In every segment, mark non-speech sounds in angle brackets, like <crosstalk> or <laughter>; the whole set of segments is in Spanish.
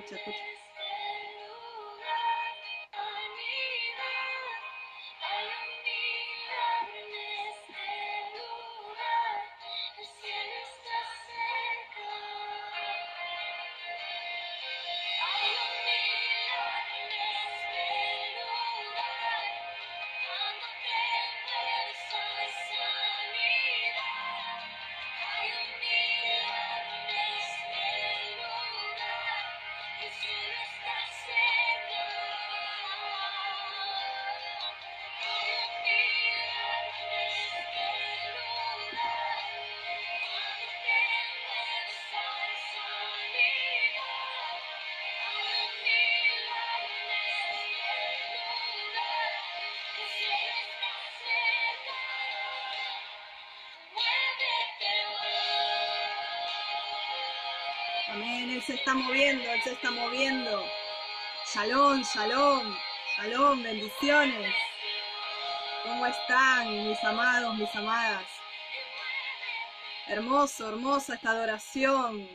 Escucha, escucha. Se está moviendo, Él se está moviendo. Shalom, shalom, shalom, bendiciones. ¿Cómo están mis amados, mis amadas? Hermoso, hermosa esta adoración.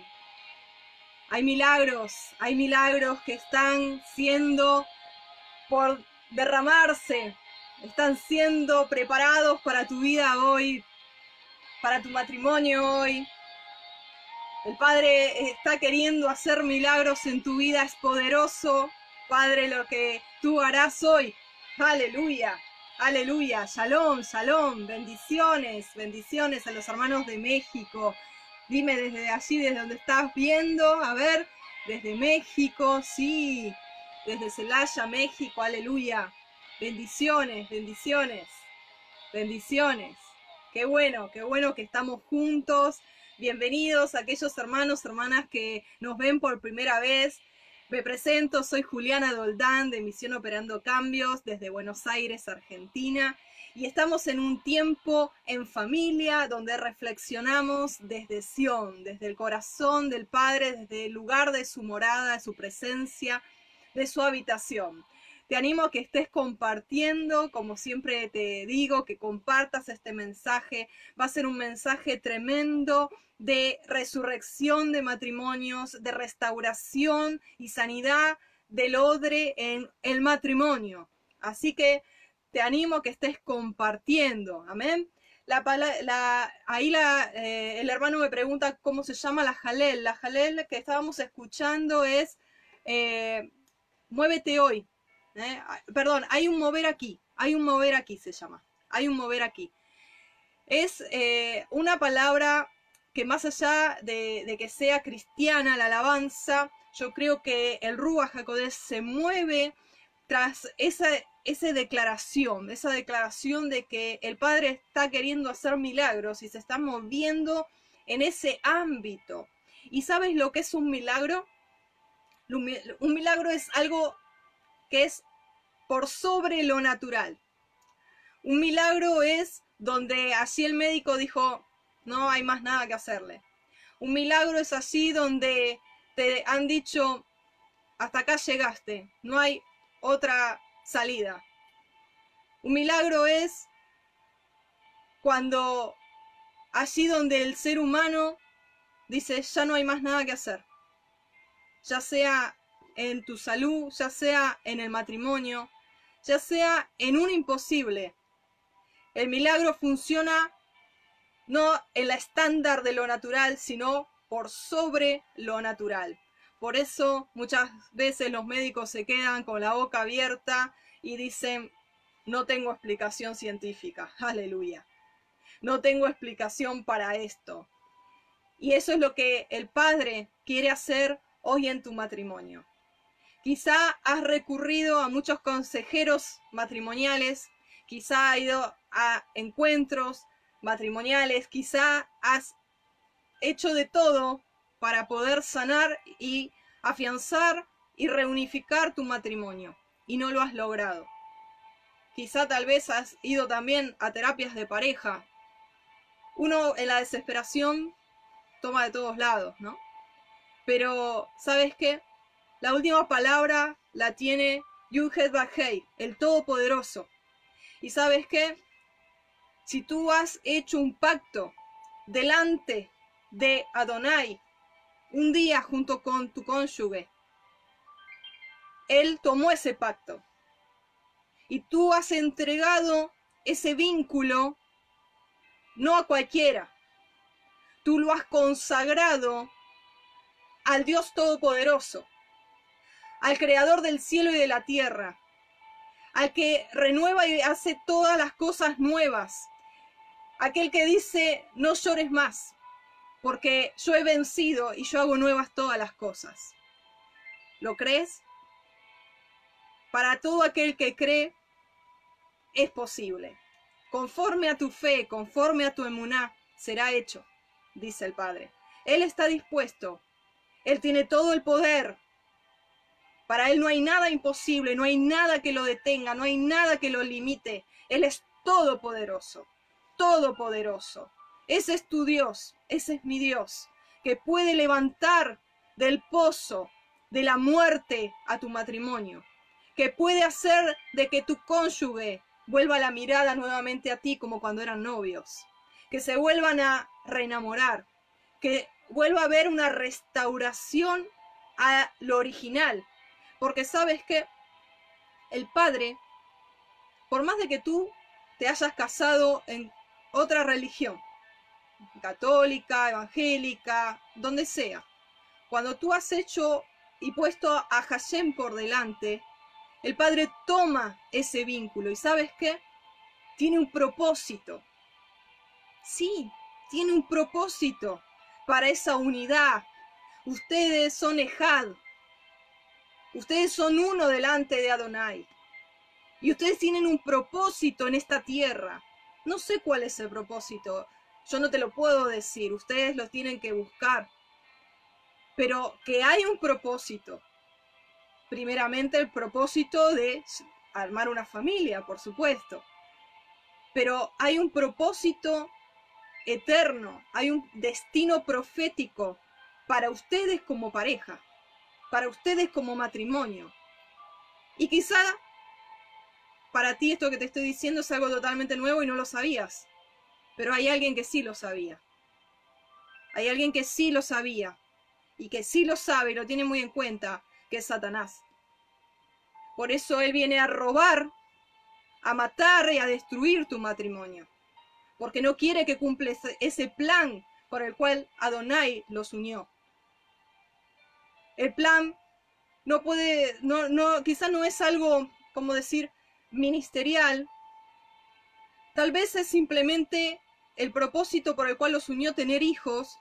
Hay milagros, hay milagros que están siendo por derramarse, están siendo preparados para tu vida hoy, para tu matrimonio hoy, el Padre está queriendo hacer milagros en tu vida, es poderoso. Padre, lo que tú harás hoy. Aleluya, aleluya. Shalom, shalom. Bendiciones, bendiciones a los hermanos de México. Dime desde allí, desde donde estás viendo. A ver, desde México, sí. Desde Celaya, México, aleluya. Bendiciones, bendiciones, bendiciones. Qué bueno, qué bueno que estamos juntos Bienvenidos a aquellos hermanos, hermanas que nos ven por primera vez. Me presento, soy Juliana Doldán de Misión Operando Cambios desde Buenos Aires, Argentina. Y estamos en un tiempo en familia donde reflexionamos desde Sión, desde el corazón del Padre, desde el lugar de su morada, de su presencia, de su habitación. Te animo a que estés compartiendo, como siempre te digo, que compartas este mensaje. Va a ser un mensaje tremendo de resurrección de matrimonios, de restauración y sanidad del odre en el matrimonio. Así que te animo a que estés compartiendo. Amén. La, ahí la, eh, el hermano me pregunta cómo se llama la jalel. La jalel que estábamos escuchando es eh, Muévete hoy. ¿Eh? Ah, perdón, hay un mover aquí, hay un mover aquí se llama, hay un mover aquí. Es eh, una palabra que más allá de, que sea cristiana la alabanza, yo creo que el Rúa Jacodés se mueve tras esa, esa declaración, esa declaración de que el Padre está queriendo hacer milagros y se está moviendo en ese ámbito. ¿Y sabes lo que es un milagro? Un milagro es algo es por sobre lo natural. Un milagro es donde así el médico dijo, no hay más nada que hacerle. Un milagro es así donde te han dicho, hasta acá llegaste, no hay otra salida. Un milagro es cuando allí donde el ser humano dice, ya no hay más nada que hacer. Ya sea en tu salud, ya sea en el matrimonio, ya sea en un imposible. El milagro funciona no en la estándar de lo natural, sino por sobre lo natural. Por eso muchas veces los médicos se quedan con la boca abierta y dicen, no tengo explicación científica. <laughs> Aleluya. No tengo explicación para esto. Y eso es lo que el Padre quiere hacer hoy en tu matrimonio. Quizá has recurrido a muchos consejeros matrimoniales, quizá has ido a encuentros matrimoniales, quizá has hecho de todo para poder sanar y afianzar y reunificar tu matrimonio y no lo has logrado. Quizá tal vez has ido también a terapias de pareja. Uno en la desesperación toma de todos lados, ¿no? Pero, ¿sabes qué? La última palabra la tiene Yuhet Bahei, el Todopoderoso. Y sabes qué? Si tú has hecho un pacto delante de Adonai un día junto con tu cónyuge, Él tomó ese pacto. Y tú has entregado ese vínculo no a cualquiera. Tú lo has consagrado al Dios Todopoderoso al creador del cielo y de la tierra, al que renueva y hace todas las cosas nuevas, aquel que dice, no llores más, porque yo he vencido y yo hago nuevas todas las cosas. ¿Lo crees? Para todo aquel que cree, es posible. Conforme a tu fe, conforme a tu emuná, será hecho, dice el Padre. Él está dispuesto. Él tiene todo el poder para Él no hay nada imposible, no hay nada que lo detenga, no hay nada que lo limite. Él es todopoderoso, todopoderoso. Ese es tu Dios, ese es mi Dios, que puede levantar del pozo de la muerte a tu matrimonio, que puede hacer de que tu cónyuge vuelva la mirada nuevamente a ti como cuando eran novios, que se vuelvan a reenamorar, que vuelva a haber una restauración a lo original, porque sabes que el padre, por más de que tú te hayas casado en otra religión, católica, evangélica, donde sea, cuando tú has hecho y puesto a Hashem por delante, el Padre toma ese vínculo y sabes qué? Tiene un propósito. Sí, tiene un propósito para esa unidad. Ustedes son Ejad, Ustedes son uno delante de Adonai. Y ustedes tienen un propósito en esta tierra. No sé cuál es el propósito. Yo no te lo puedo decir. Ustedes lo tienen que buscar. Pero que hay un propósito. Primeramente el propósito de armar una familia, por supuesto. Pero hay un propósito eterno. Hay un destino profético para ustedes como pareja para ustedes como matrimonio. Y quizá para ti esto que te estoy diciendo es algo totalmente nuevo y no lo sabías. Pero hay alguien que sí lo sabía. Hay alguien que sí lo sabía y que sí lo sabe y lo tiene muy en cuenta, que es Satanás. Por eso él viene a robar, a matar y a destruir tu matrimonio. Porque no quiere que cumpla ese plan por el cual Adonai los unió el plan no puede, no, no, quizá no es algo, como decir, ministerial. Tal vez es simplemente el propósito por el cual los unió tener hijos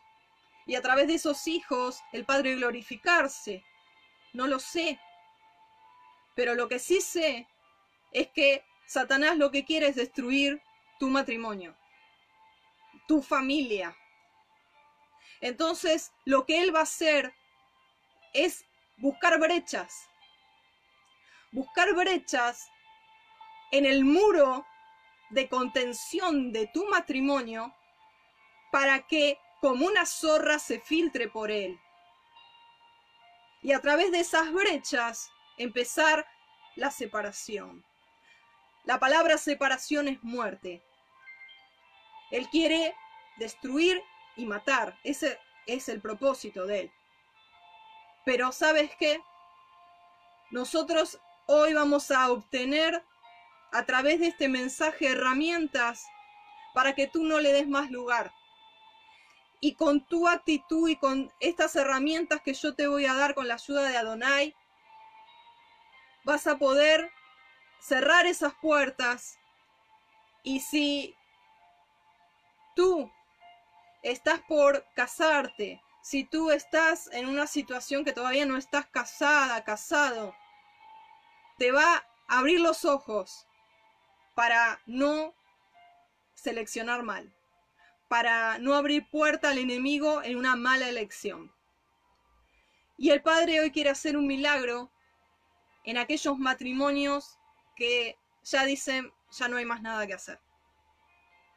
y a través de esos hijos el Padre glorificarse. No lo sé. Pero lo que sí sé es que Satanás lo que quiere es destruir tu matrimonio, tu familia. Entonces, lo que él va a hacer es buscar brechas. Buscar brechas en el muro de contención de tu matrimonio para que como una zorra se filtre por él. Y a través de esas brechas empezar la separación. La palabra separación es muerte. Él quiere destruir y matar. Ese es el propósito de él. Pero ¿sabes qué? Nosotros hoy vamos a obtener a través de este mensaje herramientas para que tú no le des más lugar. Y con tu actitud y con estas herramientas que yo te voy a dar con la ayuda de Adonai, vas a poder cerrar esas puertas. Y si tú estás por casarte, si tú estás en una situación que todavía no estás casada, casado, te va a abrir los ojos para no seleccionar mal, para no abrir puerta al enemigo en una mala elección. Y el Padre hoy quiere hacer un milagro en aquellos matrimonios que ya dicen, ya no hay más nada que hacer.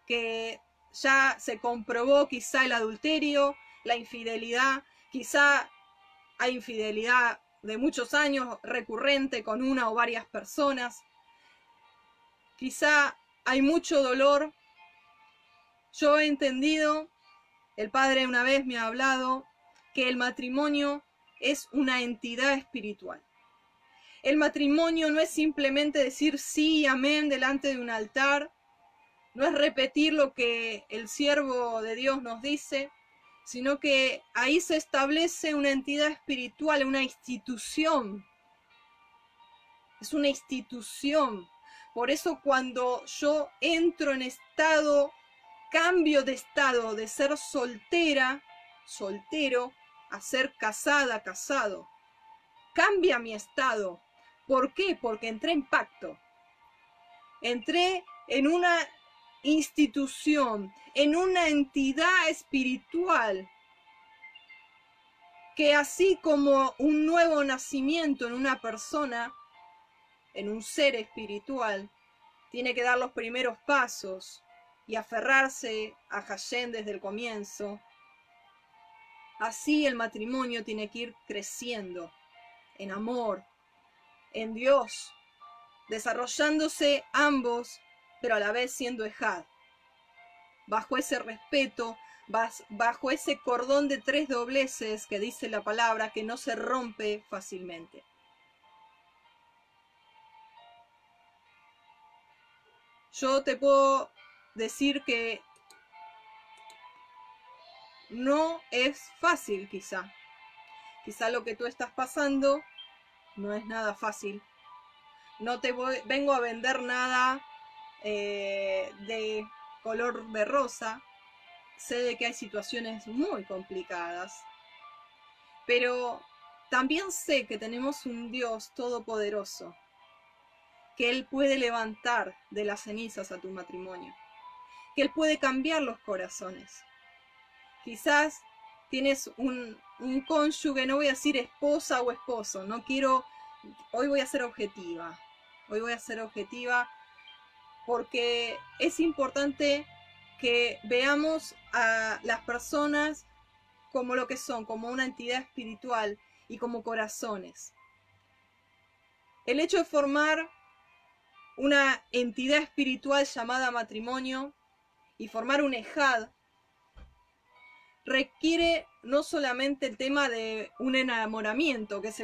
Que ya se comprobó quizá el adulterio, la infidelidad, quizá hay infidelidad de muchos años recurrente con una o varias personas. Quizá hay mucho dolor. Yo he entendido, el Padre una vez me ha hablado, que el matrimonio es una entidad espiritual. El matrimonio no es simplemente decir sí y amén delante de un altar, no es repetir lo que el siervo de Dios nos dice, sino que ahí se establece una entidad espiritual, una institución. Es una institución. Por eso cuando yo entro en estado, cambio de estado, de ser soltera, soltero, a ser casada, casado, cambia mi estado. ¿Por qué? Porque entré en pacto. Entré en una institución, en una entidad espiritual que así como un nuevo nacimiento en una persona, en un ser espiritual, tiene que dar los primeros pasos y aferrarse a Hashem desde el comienzo, así el matrimonio tiene que ir creciendo en amor, en Dios, desarrollándose ambos pero a la vez siendo Ejad. Bajo ese respeto, bajo ese cordón de tres dobleces que dice la palabra que no se rompe fácilmente. Yo te puedo decir que no es fácil quizá. Quizá lo que tú estás pasando no es nada fácil. No te vengo a vender nada eh, de color de rosa, sé de que hay situaciones muy complicadas, pero también sé que tenemos un Dios todopoderoso, que Él puede levantar de las cenizas a tu matrimonio, que Él puede cambiar los corazones. Quizás tienes un, un cónyuge, no voy a decir esposa o esposo, no quiero, hoy voy a ser objetiva, hoy voy a ser objetiva porque es importante que veamos a las personas como lo que son, como una entidad espiritual y como corazones. El hecho de formar una entidad espiritual llamada matrimonio y formar un ejad requiere no solamente el tema de un enamoramiento, que es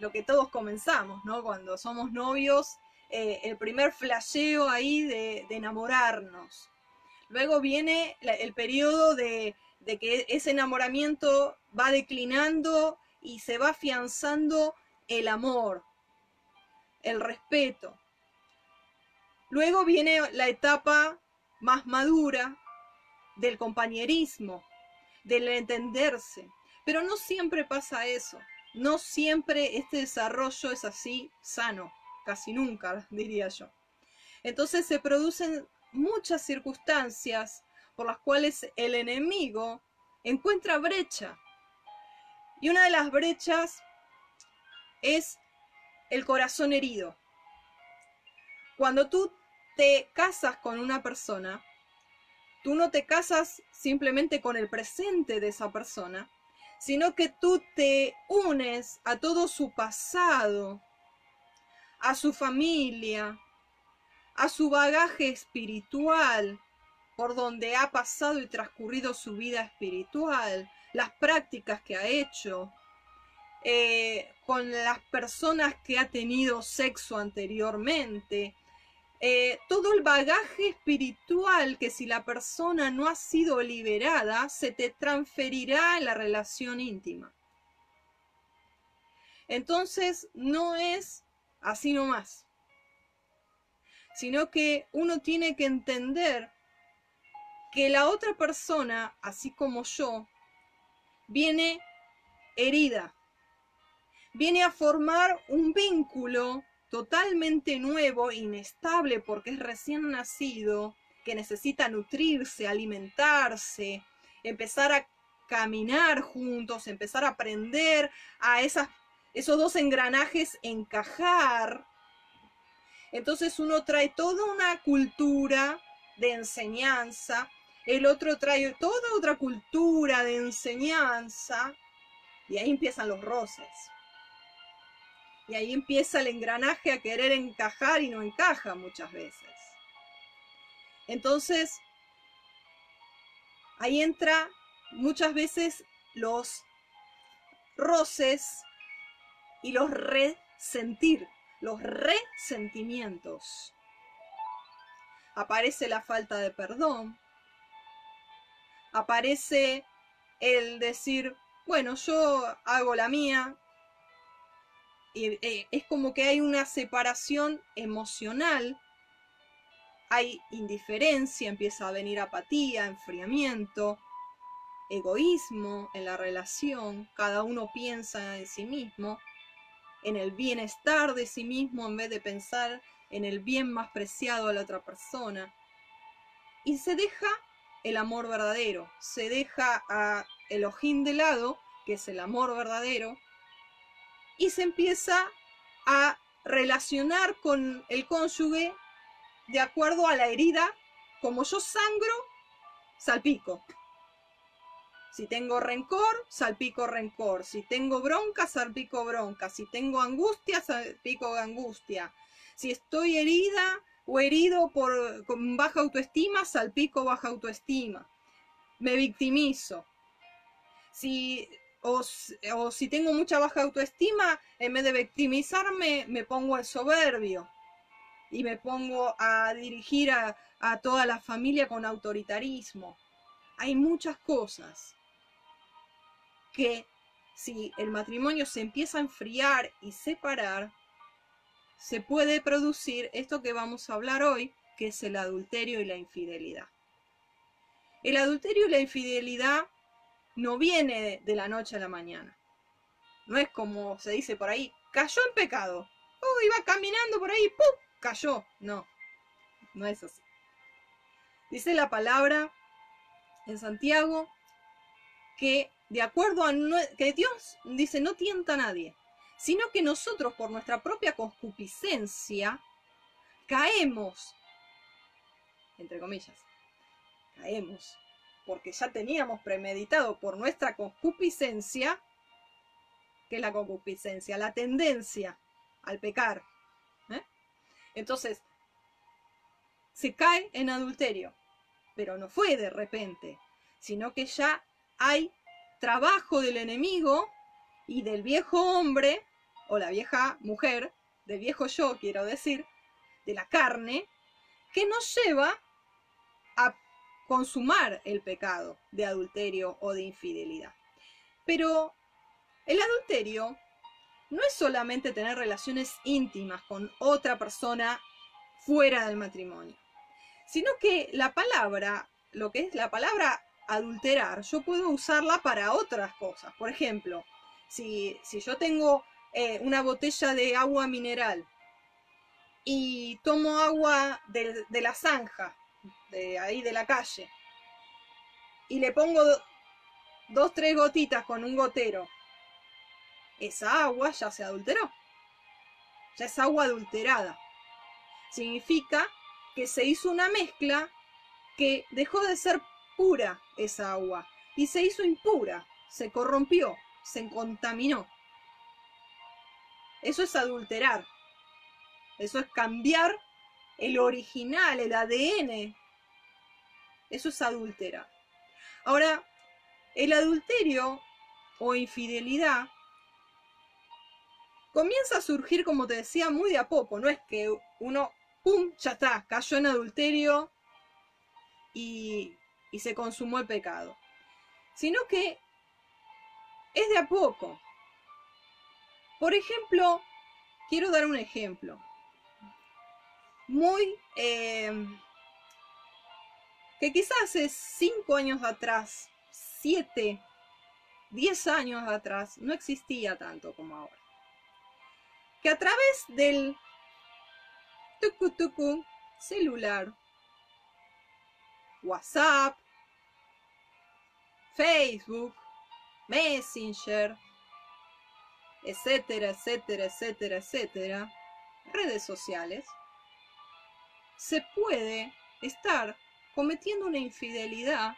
lo que todos comenzamos, ¿no? Cuando somos novios eh, el primer flasheo ahí de, enamorarnos. Luego viene el periodo de, de que ese enamoramiento va declinando y se va afianzando el amor, el respeto. Luego viene la etapa más madura del compañerismo, del entenderse. Pero no siempre pasa eso. No siempre este desarrollo es así sano casi nunca, <laughs> diría yo. Entonces se producen muchas circunstancias por las cuales el enemigo encuentra brecha. Y una de las brechas es el corazón herido. Cuando tú te casas con una persona, tú no te casas simplemente con el presente de esa persona, sino que tú te unes a todo su pasado, a su familia, a su bagaje espiritual, por donde ha pasado y transcurrido su vida espiritual, las prácticas que ha hecho, eh, con las personas que ha tenido sexo anteriormente, eh, todo el bagaje espiritual que si la persona no ha sido liberada, se te transferirá en la relación íntima. Entonces, no es así nomás, sino que uno tiene que entender que la otra persona, así como yo, viene herida, viene a formar un vínculo totalmente nuevo, inestable porque es recién nacido, que necesita nutrirse, alimentarse, empezar a caminar juntos, empezar a aprender a esas, esos dos engranajes encajar. Entonces uno trae toda una cultura de enseñanza, el otro trae toda otra cultura de enseñanza, y ahí empiezan los roces. Y ahí empieza el engranaje a querer encajar y no encaja muchas veces. Entonces, ahí entra muchas veces los roces y los resentir, los resentimientos. Aparece la falta de perdón, aparece el decir, bueno, yo hago la mía, eh, es como que hay una separación emocional, hay indiferencia, empieza a venir apatía, enfriamiento, egoísmo en la relación, cada uno piensa en sí mismo, en el bienestar de sí mismo en vez de pensar en el bien más preciado de la otra persona. Y se deja el amor verdadero, se deja a ojín de lado, que es el amor verdadero, y se empieza a relacionar con el cónyuge de acuerdo a la herida. Como yo sangro, salpico. Si tengo rencor, salpico rencor. Si tengo bronca, salpico bronca. Si tengo angustia, salpico angustia. Si estoy herida o herido por con baja autoestima, salpico baja autoestima. Me victimizo. Si o, si tengo mucha baja autoestima, en vez de victimizarme, me pongo el soberbio y me pongo a dirigir a, a toda la familia con autoritarismo. Hay muchas cosas que si el matrimonio se empieza a enfriar y separar, se puede producir esto que vamos a hablar hoy, que es el adulterio y la infidelidad. El adulterio y la infidelidad no viene de la noche a la mañana. No es como se dice por ahí, cayó en pecado. Oh, iba caminando por ahí, ¡pum! cayó. No, no es así. Dice la palabra en Santiago que de acuerdo a que Dios dice no tienta a nadie, sino que nosotros por nuestra propia concupiscencia caemos, entre comillas, caemos porque ya teníamos premeditado por nuestra concupiscencia, que es la concupiscencia, la tendencia al pecar. ¿eh? Entonces, se cae en adulterio, pero no fue de repente, sino que ya hay trabajo del enemigo y del viejo hombre, o la vieja mujer, del viejo yo, quiero decir, de la carne, que nos lleva a consumar el pecado de adulterio o de infidelidad. Pero el adulterio no es solamente tener relaciones íntimas con otra persona fuera del matrimonio, sino que la palabra, lo que es la palabra adulterar, yo puedo usarla para otras cosas. Por ejemplo, si, yo tengo eh, una botella de agua mineral y tomo agua de, de la zanja de ahí de la calle y le pongo dos, tres gotitas con un gotero, esa agua ya se adulteró. Ya es agua adulterada. Significa que se hizo una mezcla que dejó de ser pura esa agua y se hizo impura, se corrompió, se contaminó. Eso es adulterar. Eso es cambiar el original, el ADN. Eso es adulterar. Ahora, el adulterio o infidelidad comienza a surgir, como te decía, muy de a poco. No es que uno, ¡pum!, ya está, cayó en adulterio y, y se consumó el pecado. Sino que es de a poco. Por ejemplo, quiero dar un ejemplo. Muy... Eh, que quizás hace 5 años atrás, 7, 10 años atrás, no existía tanto como ahora. Que a través del tucu tucu celular, WhatsApp, Facebook, Messenger, etcétera, etcétera, etcétera, etcétera, redes sociales, se puede estar cometiendo una infidelidad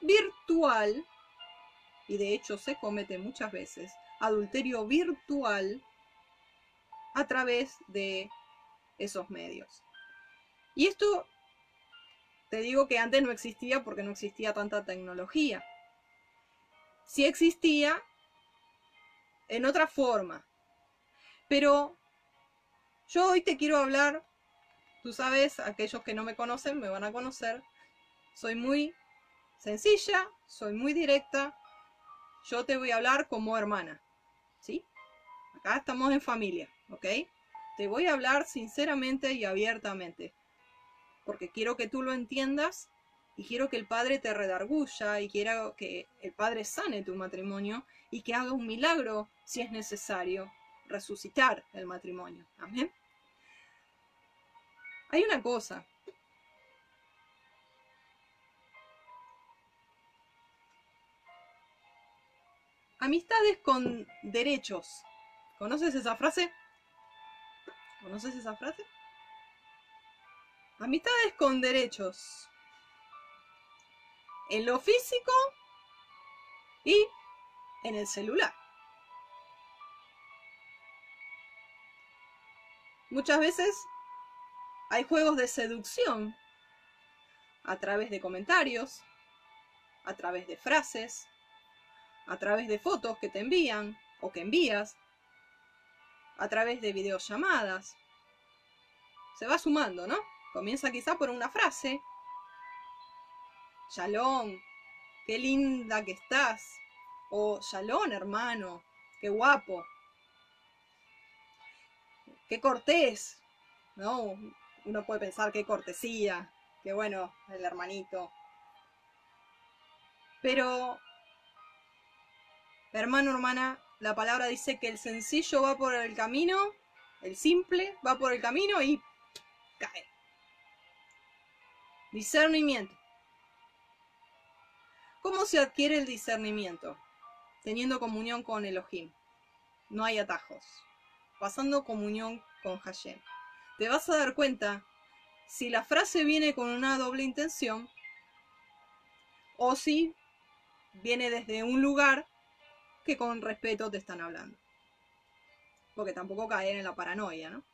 virtual, y de hecho se comete muchas veces, adulterio virtual a través de esos medios. Y esto te digo que antes no existía porque no existía tanta tecnología. Si existía en otra forma. Pero yo hoy te quiero hablar, tú sabes, aquellos que no me conocen me van a conocer. Soy muy sencilla, soy muy directa. Yo te voy a hablar como hermana. ¿Sí? Acá estamos en familia, ¿ok? Te voy a hablar sinceramente y abiertamente. Porque quiero que tú lo entiendas y quiero que el Padre te redarguya y quiero que el Padre sane tu matrimonio y que haga un milagro si es necesario resucitar el matrimonio. Amén. Hay una cosa. Amistades con derechos. ¿Conoces esa frase? ¿Conoces esa frase? Amistades con derechos en lo físico y en el celular. Muchas veces hay juegos de seducción a través de comentarios, a través de frases, a través de fotos que te envían o que envías, a través de videollamadas. Se va sumando, ¿no? Comienza quizá por una frase Shalom, qué linda que estás. O Shalom, hermano, qué guapo. Qué cortés. ¿No? Uno puede pensar qué cortesía. Qué bueno, el hermanito. Pero, hermano, hermana, la palabra dice que el sencillo va por el camino, el simple va por el camino y cae. Discernimiento. ¿Cómo se adquiere el discernimiento? Teniendo comunión con Elohim. No hay atajos. Pasando comunión con Hashem. Te vas a dar cuenta si la frase viene con una doble intención o si viene desde un lugar que con respeto te están hablando. Porque tampoco caer en la paranoia, ¿no?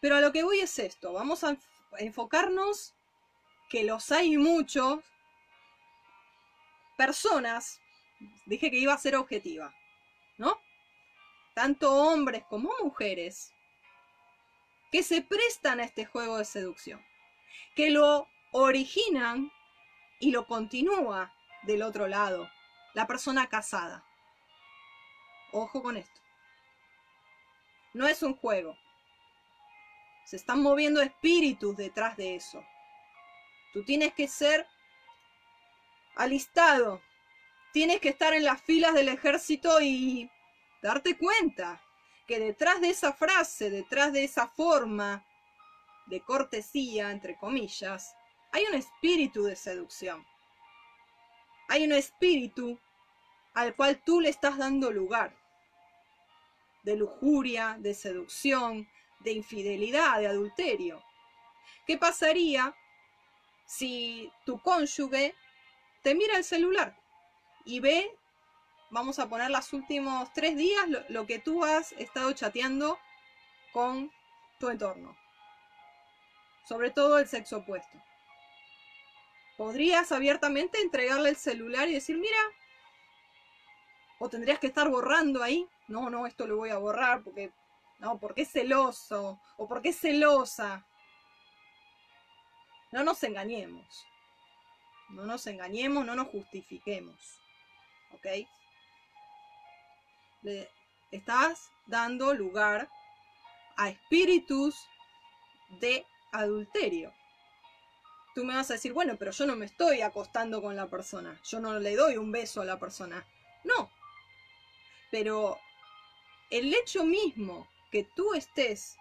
Pero a lo que voy es esto, vamos a enfocarnos que los hay muchos personas, dije que iba a ser objetiva, ¿no? Tanto hombres como mujeres que se prestan a este juego de seducción, que lo originan y lo continúa del otro lado, la persona casada. Ojo con esto. No es un juego. Se están moviendo espíritus detrás de eso. Tú tienes que ser alistado. Tienes que estar en las filas del ejército y darte cuenta que detrás de esa frase, detrás de esa forma de cortesía, entre comillas, hay un espíritu de seducción. Hay un espíritu al cual tú le estás dando lugar. De lujuria, de seducción, de infidelidad, de adulterio. ¿Qué pasaría si tu cónyuge te mira el celular y ve, vamos a poner los últimos tres días, lo, que tú has estado chateando con tu entorno, sobre todo el sexo opuesto. Podrías abiertamente entregarle el celular y decir, mira, o tendrías que estar borrando ahí, no, no, esto lo voy a borrar porque, no, porque es celoso, o porque es celosa. No nos engañemos. No nos engañemos, no nos justifiquemos. ¿Ok? Le estás dando lugar a espíritus de adulterio. Tú me vas a decir, bueno, pero yo no me estoy acostando con la persona, yo no le doy un beso a la persona. No. Pero el hecho mismo que tú estés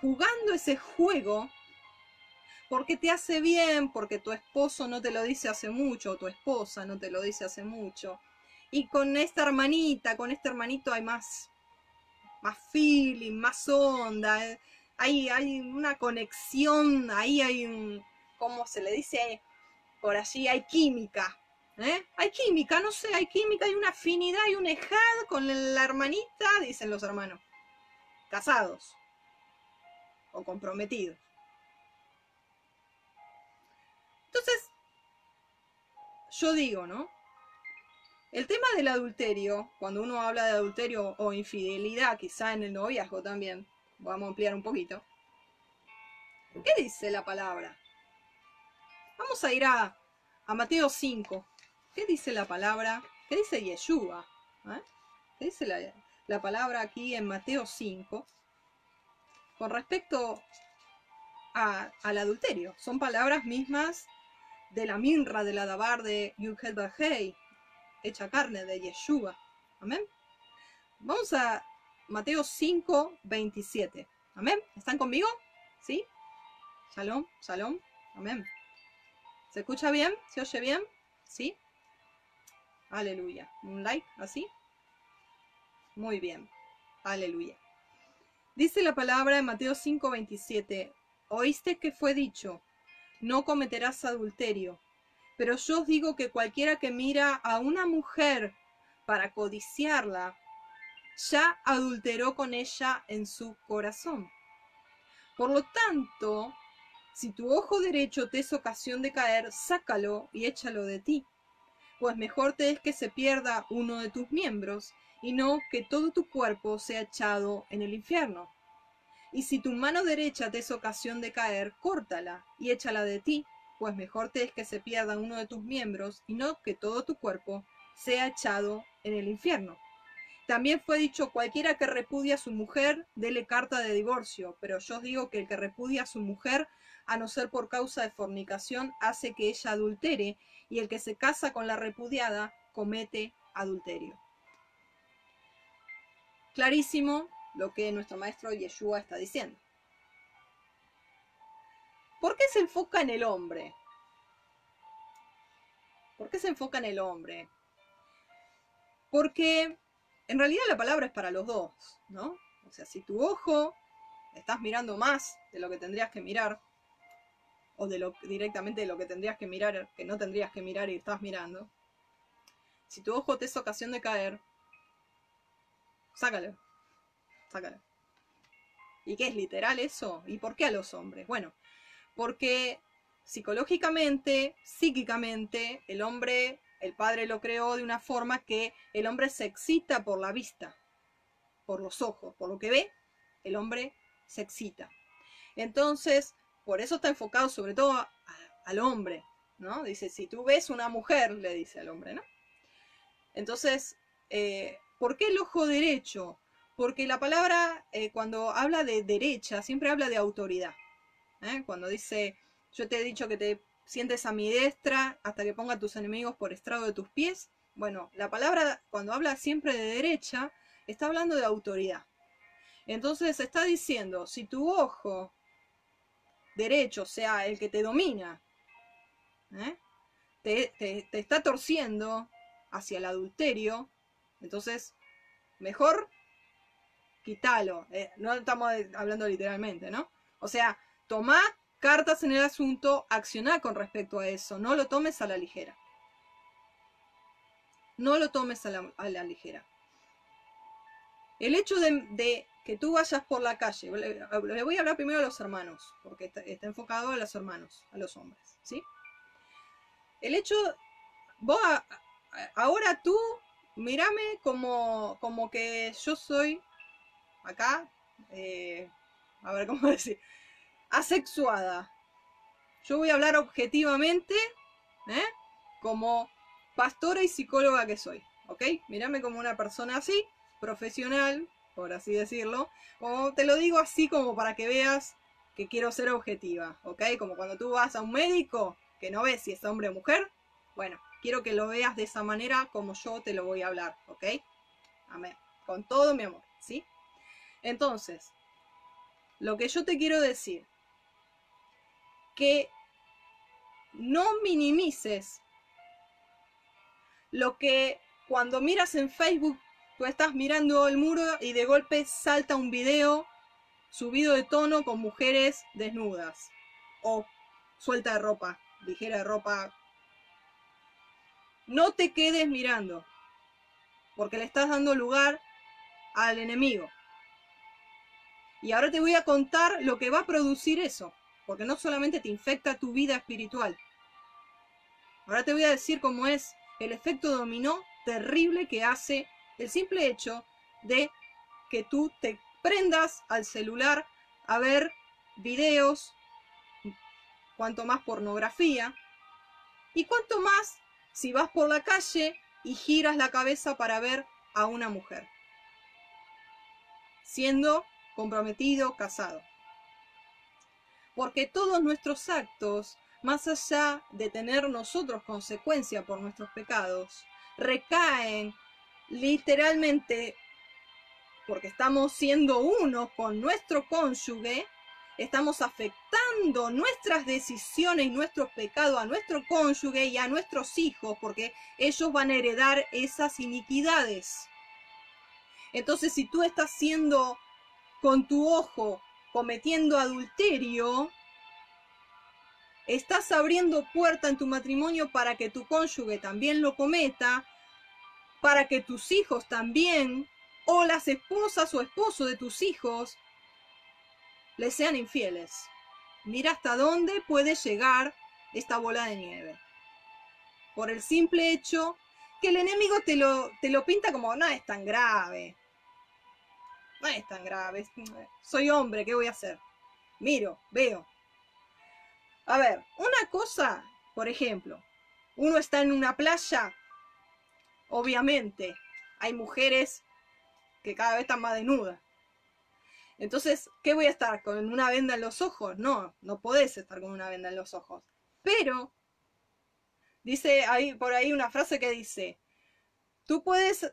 jugando ese juego porque te hace bien, porque tu esposo no te lo dice hace mucho, o tu esposa no te lo dice hace mucho. Y con esta hermanita, con este hermanito hay más, más feeling, más onda, eh, hay, hay una conexión, ahí hay un, ¿cómo se le dice? Por allí hay química, ¿eh? Hay química, no sé, hay química, hay una afinidad, hay un ejad con la hermanita, dicen los hermanos, casados o comprometidos. Entonces, yo digo, ¿no? El tema del adulterio, cuando uno habla de adulterio o infidelidad, quizá en el noviazgo también, vamos a ampliar un poquito. ¿Qué dice la palabra? Vamos a ir a, Mateo 5. ¿Qué dice la palabra? ¿Qué dice Yeshua? ¿Eh? ¿Qué dice la, la palabra aquí en Mateo 5? Con respecto a, al adulterio. Son palabras mismas de la minra, de la dabar de Yuhel Bajei, hecha carne de Yeshua. Amén. Vamos a Mateo 5, 27. Amén. ¿Están conmigo? ¿Sí? Shalom, shalom. Amén. ¿Se escucha bien? ¿Se oye bien? ¿Sí? Aleluya. ¿Un like así? Muy bien. Aleluya. Dice la palabra en Mateo 5, 27. Oíste que fue dicho, no cometerás adulterio. Pero yo os digo que cualquiera que mira a una mujer para codiciarla, ya adulteró con ella en su corazón. Por lo tanto, si tu ojo derecho te es ocasión de caer, sácalo y échalo de ti, pues mejor te es que se pierda uno de tus miembros y no que todo tu cuerpo sea echado en el infierno. Y si tu mano derecha te es ocasión de caer, córtala y échala de ti, pues mejor te es que se pierda uno de tus miembros y no que todo tu cuerpo sea echado en el infierno. También fue dicho, cualquiera que repudia a su mujer, dele carta de divorcio, pero yo os digo que el que repudia a su mujer, a no ser por causa de fornicación, hace que ella adultere, y el que se casa con la repudiada, comete adulterio. Clarísimo lo que nuestro maestro Yeshua está diciendo. ¿Por qué se enfoca en el hombre? ¿Por qué se enfoca en el hombre? Porque en realidad la palabra es para los dos, ¿no? O sea, si tu ojo estás mirando más de lo que tendrías que mirar, o de lo directamente de lo que tendrías que mirar, que no tendrías que mirar y estás mirando, si tu ojo te es ocasión de caer, sácalo ¿Y qué es literal eso? ¿Y por qué a los hombres? Bueno, porque psicológicamente, psíquicamente, el hombre, el padre lo creó de una forma que el hombre se excita por la vista, por los ojos, por lo que ve, el hombre se excita. Entonces, por eso está enfocado sobre todo al hombre, ¿no? Dice, si tú ves una mujer, le dice al hombre, ¿no? Entonces, eh, ¿por qué el ojo derecho? Porque la palabra, eh, cuando habla de derecha, siempre habla de autoridad. ¿eh? Cuando dice, yo te he dicho que te sientes a mi destra hasta que ponga a tus enemigos por estrado de tus pies. Bueno, la palabra, cuando habla siempre de derecha, está hablando de autoridad. Entonces está diciendo, si tu ojo derecho, o sea, el que te domina, ¿eh? te, te está torciendo hacia el adulterio, entonces mejor quítalo. Eh, no estamos hablando literalmente, ¿no? O sea, toma cartas en el asunto, acciona con respecto a eso, no lo tomes a la ligera. No lo tomes a la, ligera. El hecho de, que tú vayas por la calle, le, voy a hablar primero a los hermanos, porque está, enfocado a los hermanos, a los hombres, ¿sí? El hecho, vos ahora tú, mírame como, como que yo soy acá, eh, a ver cómo <laughs> decir, asexuada. Yo voy a hablar objetivamente, ¿eh? como pastora y psicóloga que soy, ¿ok? Mírame como una persona así, profesional, por así decirlo. O te lo digo así como para que veas que quiero ser objetiva, ¿ok? Como cuando tú vas a un médico que no ves si es hombre o mujer. Bueno, quiero que lo veas de esa manera como yo te lo voy a hablar, ¿ok? Amén. Con todo mi amor, ¿sí? Entonces, lo que yo te quiero decir, que no minimices lo que cuando miras en Facebook Tú estás mirando el muro y de golpe salta un video subido de tono con mujeres desnudas o suelta de ropa, ligera de ropa. No te quedes mirando, porque le estás dando lugar al enemigo. Y ahora te voy a contar lo que va a producir eso, porque no solamente te infecta tu vida espiritual. Ahora te voy a decir cómo es el efecto dominó terrible que hace el simple hecho de que tú te prendas al celular a ver videos, cuanto más pornografía, y cuanto más si vas por la calle y giras la cabeza para ver a una mujer, siendo comprometido, casado. Porque todos nuestros actos, más allá de tener nosotros consecuencia por nuestros pecados, recaen literalmente, porque estamos siendo uno con nuestro cónyuge, estamos afectando nuestras decisiones y nuestros pecados a nuestro cónyuge y a nuestros hijos, porque ellos van a heredar esas iniquidades. Entonces, si tú estás siendo con tu ojo cometiendo adulterio, estás abriendo puerta en tu matrimonio para que tu cónyuge también lo cometa para que tus hijos también, o las esposas o esposos de tus hijos, les sean infieles. Mira hasta dónde puede llegar esta bola de nieve. Por el simple hecho que el enemigo te lo, te lo pinta como no es tan grave. No es tan grave. Soy hombre, ¿qué voy a hacer? Miro, veo. A ver, una cosa, por ejemplo, uno está en una playa obviamente hay mujeres que cada vez están más desnudas. Entonces, ¿qué voy a estar? ¿Con una venda en los ojos? No, no podés estar con una venda en los ojos. Pero, dice ahí por ahí una frase que dice, tú puedes,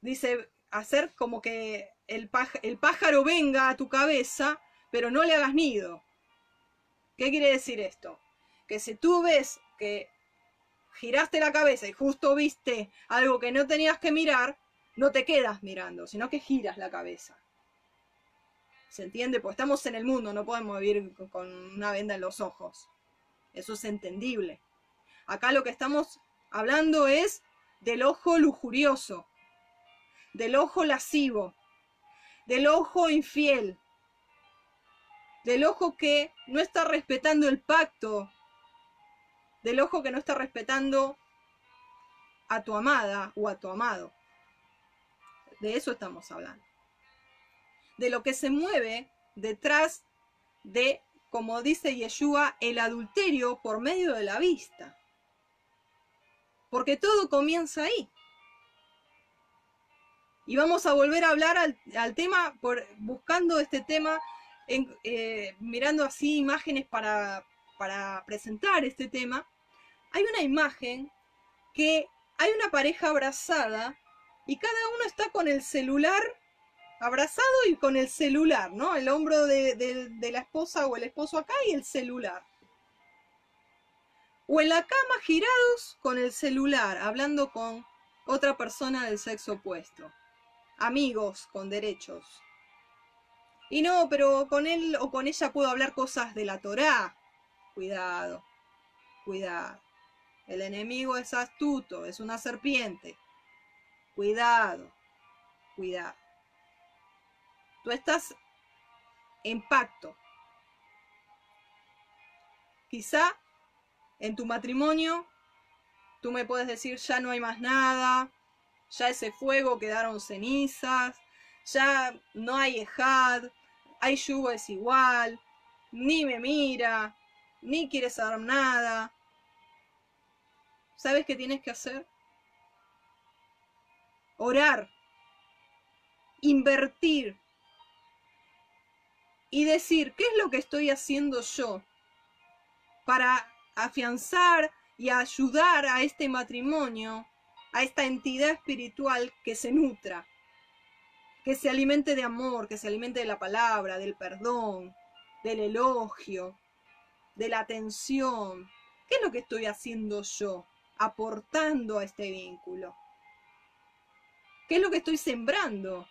dice, hacer como que el, pájaro venga a tu cabeza, pero no le hagas nido. ¿Qué quiere decir esto? Que si tú ves que giraste la cabeza y justo viste algo que no tenías que mirar, no te quedas mirando, sino que giras la cabeza. ¿Se entiende? Pues estamos en el mundo, no podemos vivir con una venda en los ojos. Eso es entendible. Acá lo que estamos hablando es del ojo lujurioso, del ojo lascivo, del ojo infiel, del ojo que no está respetando el pacto del ojo que no está respetando a tu amada o a tu amado. De eso estamos hablando. De lo que se mueve detrás de, como dice Yeshua, el adulterio por medio de la vista. Porque todo comienza ahí. Y vamos a volver a hablar al, tema, por, buscando este tema, eh, mirando así imágenes para, para presentar este tema, hay una imagen que hay una pareja abrazada y cada uno está con el celular abrazado y con el celular, ¿no? El hombro de, la esposa o el esposo acá y el celular. O en la cama girados con el celular, hablando con otra persona del sexo opuesto. Amigos con derechos. Y no, pero con él o con ella puedo hablar cosas de la Torá. Cuidado, cuidado. El enemigo es astuto, es una serpiente. Cuidado, cuidado. Tú estás en pacto. Quizá en tu matrimonio tú me puedes decir ya no hay más nada, ya ese fuego quedaron cenizas, ya no hay ejad, hay yugo es igual, ni me mira, ni quiere saber nada. ¿Sabes qué tienes que hacer? Orar, invertir y decir, ¿qué es lo que estoy haciendo yo para afianzar y ayudar a este matrimonio, a esta entidad espiritual que se nutra? que se alimente de amor, que se alimente de la palabra, del perdón, del elogio, de la atención. ¿Qué es lo que estoy haciendo yo aportando a este vínculo? ¿Qué es lo que estoy sembrando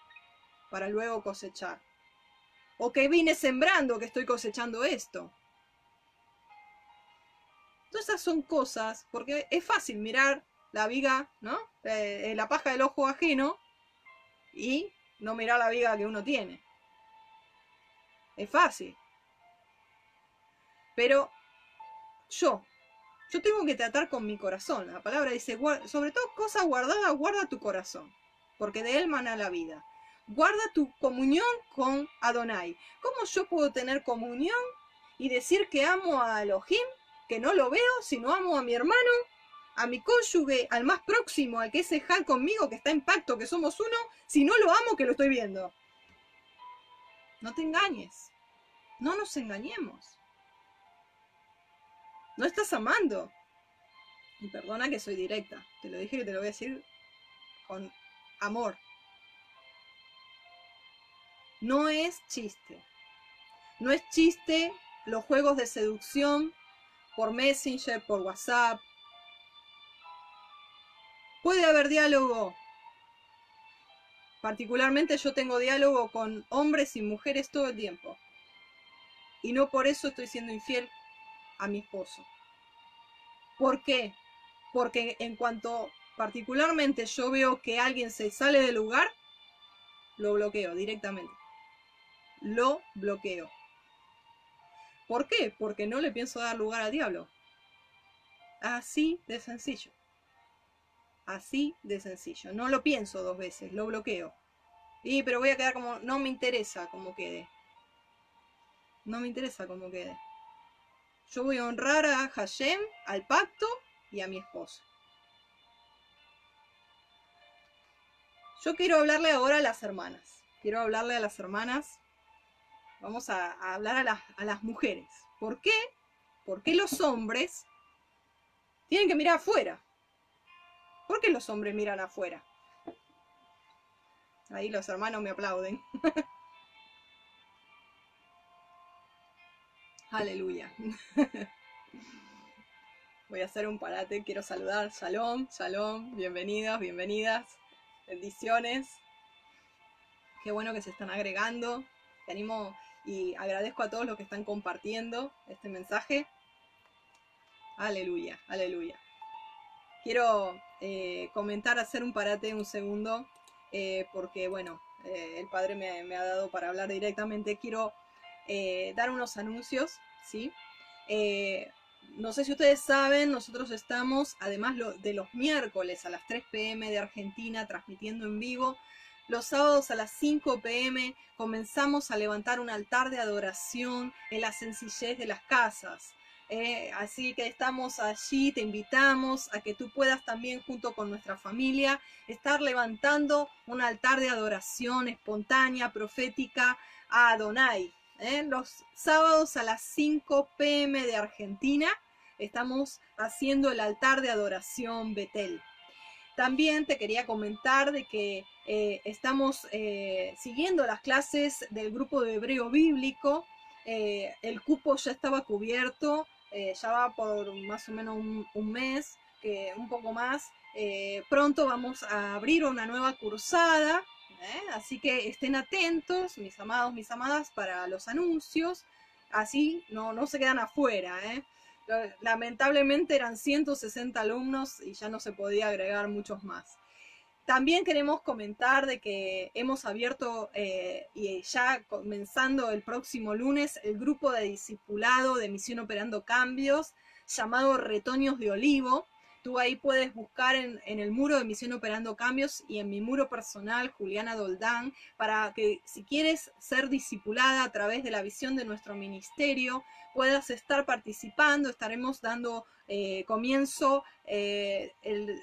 para luego cosechar? ¿O qué vine sembrando que estoy cosechando esto? Todas esas son cosas, porque es fácil mirar la viga, ¿no? Eh, la paja del ojo ajeno y no mirar la viga que uno tiene. Es fácil. Pero yo, yo tengo que tratar con mi corazón. La palabra dice, sobre todo cosa guardada, guarda tu corazón, porque de él mana la vida. Guarda tu comunión con Adonai. ¿Cómo yo puedo tener comunión y decir que amo a Elohim, que no lo veo, sino amo a mi hermano a mi cónyuge, al más próximo, al que es Ejal conmigo, que está en pacto, que somos uno, si no lo amo, que lo estoy viendo. No te engañes. No nos engañemos. No estás amando. Y perdona que soy directa. Te lo dije que te lo voy a decir con amor. No es chiste. No es chiste los juegos de seducción por Messenger, por WhatsApp, Puede haber diálogo. Particularmente yo tengo diálogo con hombres y mujeres todo el tiempo. Y no por eso estoy siendo infiel a mi esposo. ¿Por qué? Porque en cuanto particularmente yo veo que alguien se sale del lugar, lo bloqueo directamente. Lo bloqueo. ¿Por qué? Porque no le pienso dar lugar al diablo. Así de sencillo. Así de sencillo. No lo pienso dos veces, lo bloqueo. Y pero voy a quedar como, no me interesa como quede. No me interesa como quede. Yo voy a honrar a Hashem, al pacto y a mi esposo. Yo quiero hablarle ahora a las hermanas. Quiero hablarle a las hermanas. Vamos a, hablar a las, a las mujeres. ¿Por qué? Porque los hombres tienen que mirar afuera. ¿Por qué los hombres miran afuera? Ahí los hermanos me aplauden. <laughs> Aleluya. <laughs> Voy a hacer un parate, quiero saludar. Shalom, shalom, bienvenidos, bienvenidas, bendiciones. Qué bueno que se están agregando. Te animo y agradezco a todos los que están compartiendo este mensaje. Aleluya, aleluya. Quiero eh, comentar, hacer un parate un segundo, eh, porque bueno, eh, el padre me, ha dado para hablar directamente. Quiero dar unos anuncios, ¿sí? no sé si ustedes saben, nosotros estamos, además de los miércoles a las 3 pm de Argentina, transmitiendo en vivo. Los sábados a las 5 pm comenzamos a levantar un altar de adoración en la sencillez de las casas. Eh, así que estamos allí, te invitamos a que tú puedas también junto con nuestra familia estar levantando un altar de adoración espontánea, profética a Adonai. ¿eh? Los sábados a las 5 pm de Argentina estamos haciendo el altar de adoración Betel. También te quería comentar de que eh, estamos siguiendo las clases del grupo de hebreo bíblico. el cupo ya estaba cubierto eh, ya va por más o menos un, mes, que un poco más. Eh, pronto vamos a abrir una nueva cursada, ¿eh? así que estén atentos, mis amados, mis amadas, para los anuncios, así no, no se quedan afuera. Lamentablemente eran 160 alumnos y ya no se podía agregar muchos más. También queremos comentar de que hemos abierto eh, y ya comenzando el próximo lunes el grupo de discipulado de Misión Operando Cambios llamado Retoños de Olivo. Tú ahí puedes buscar en, el muro de Misión Operando Cambios y en mi muro personal, Juliana Doldán, para que si quieres ser discipulada a través de la visión de nuestro ministerio, puedas estar participando. Estaremos dando eh, comienzo, eh,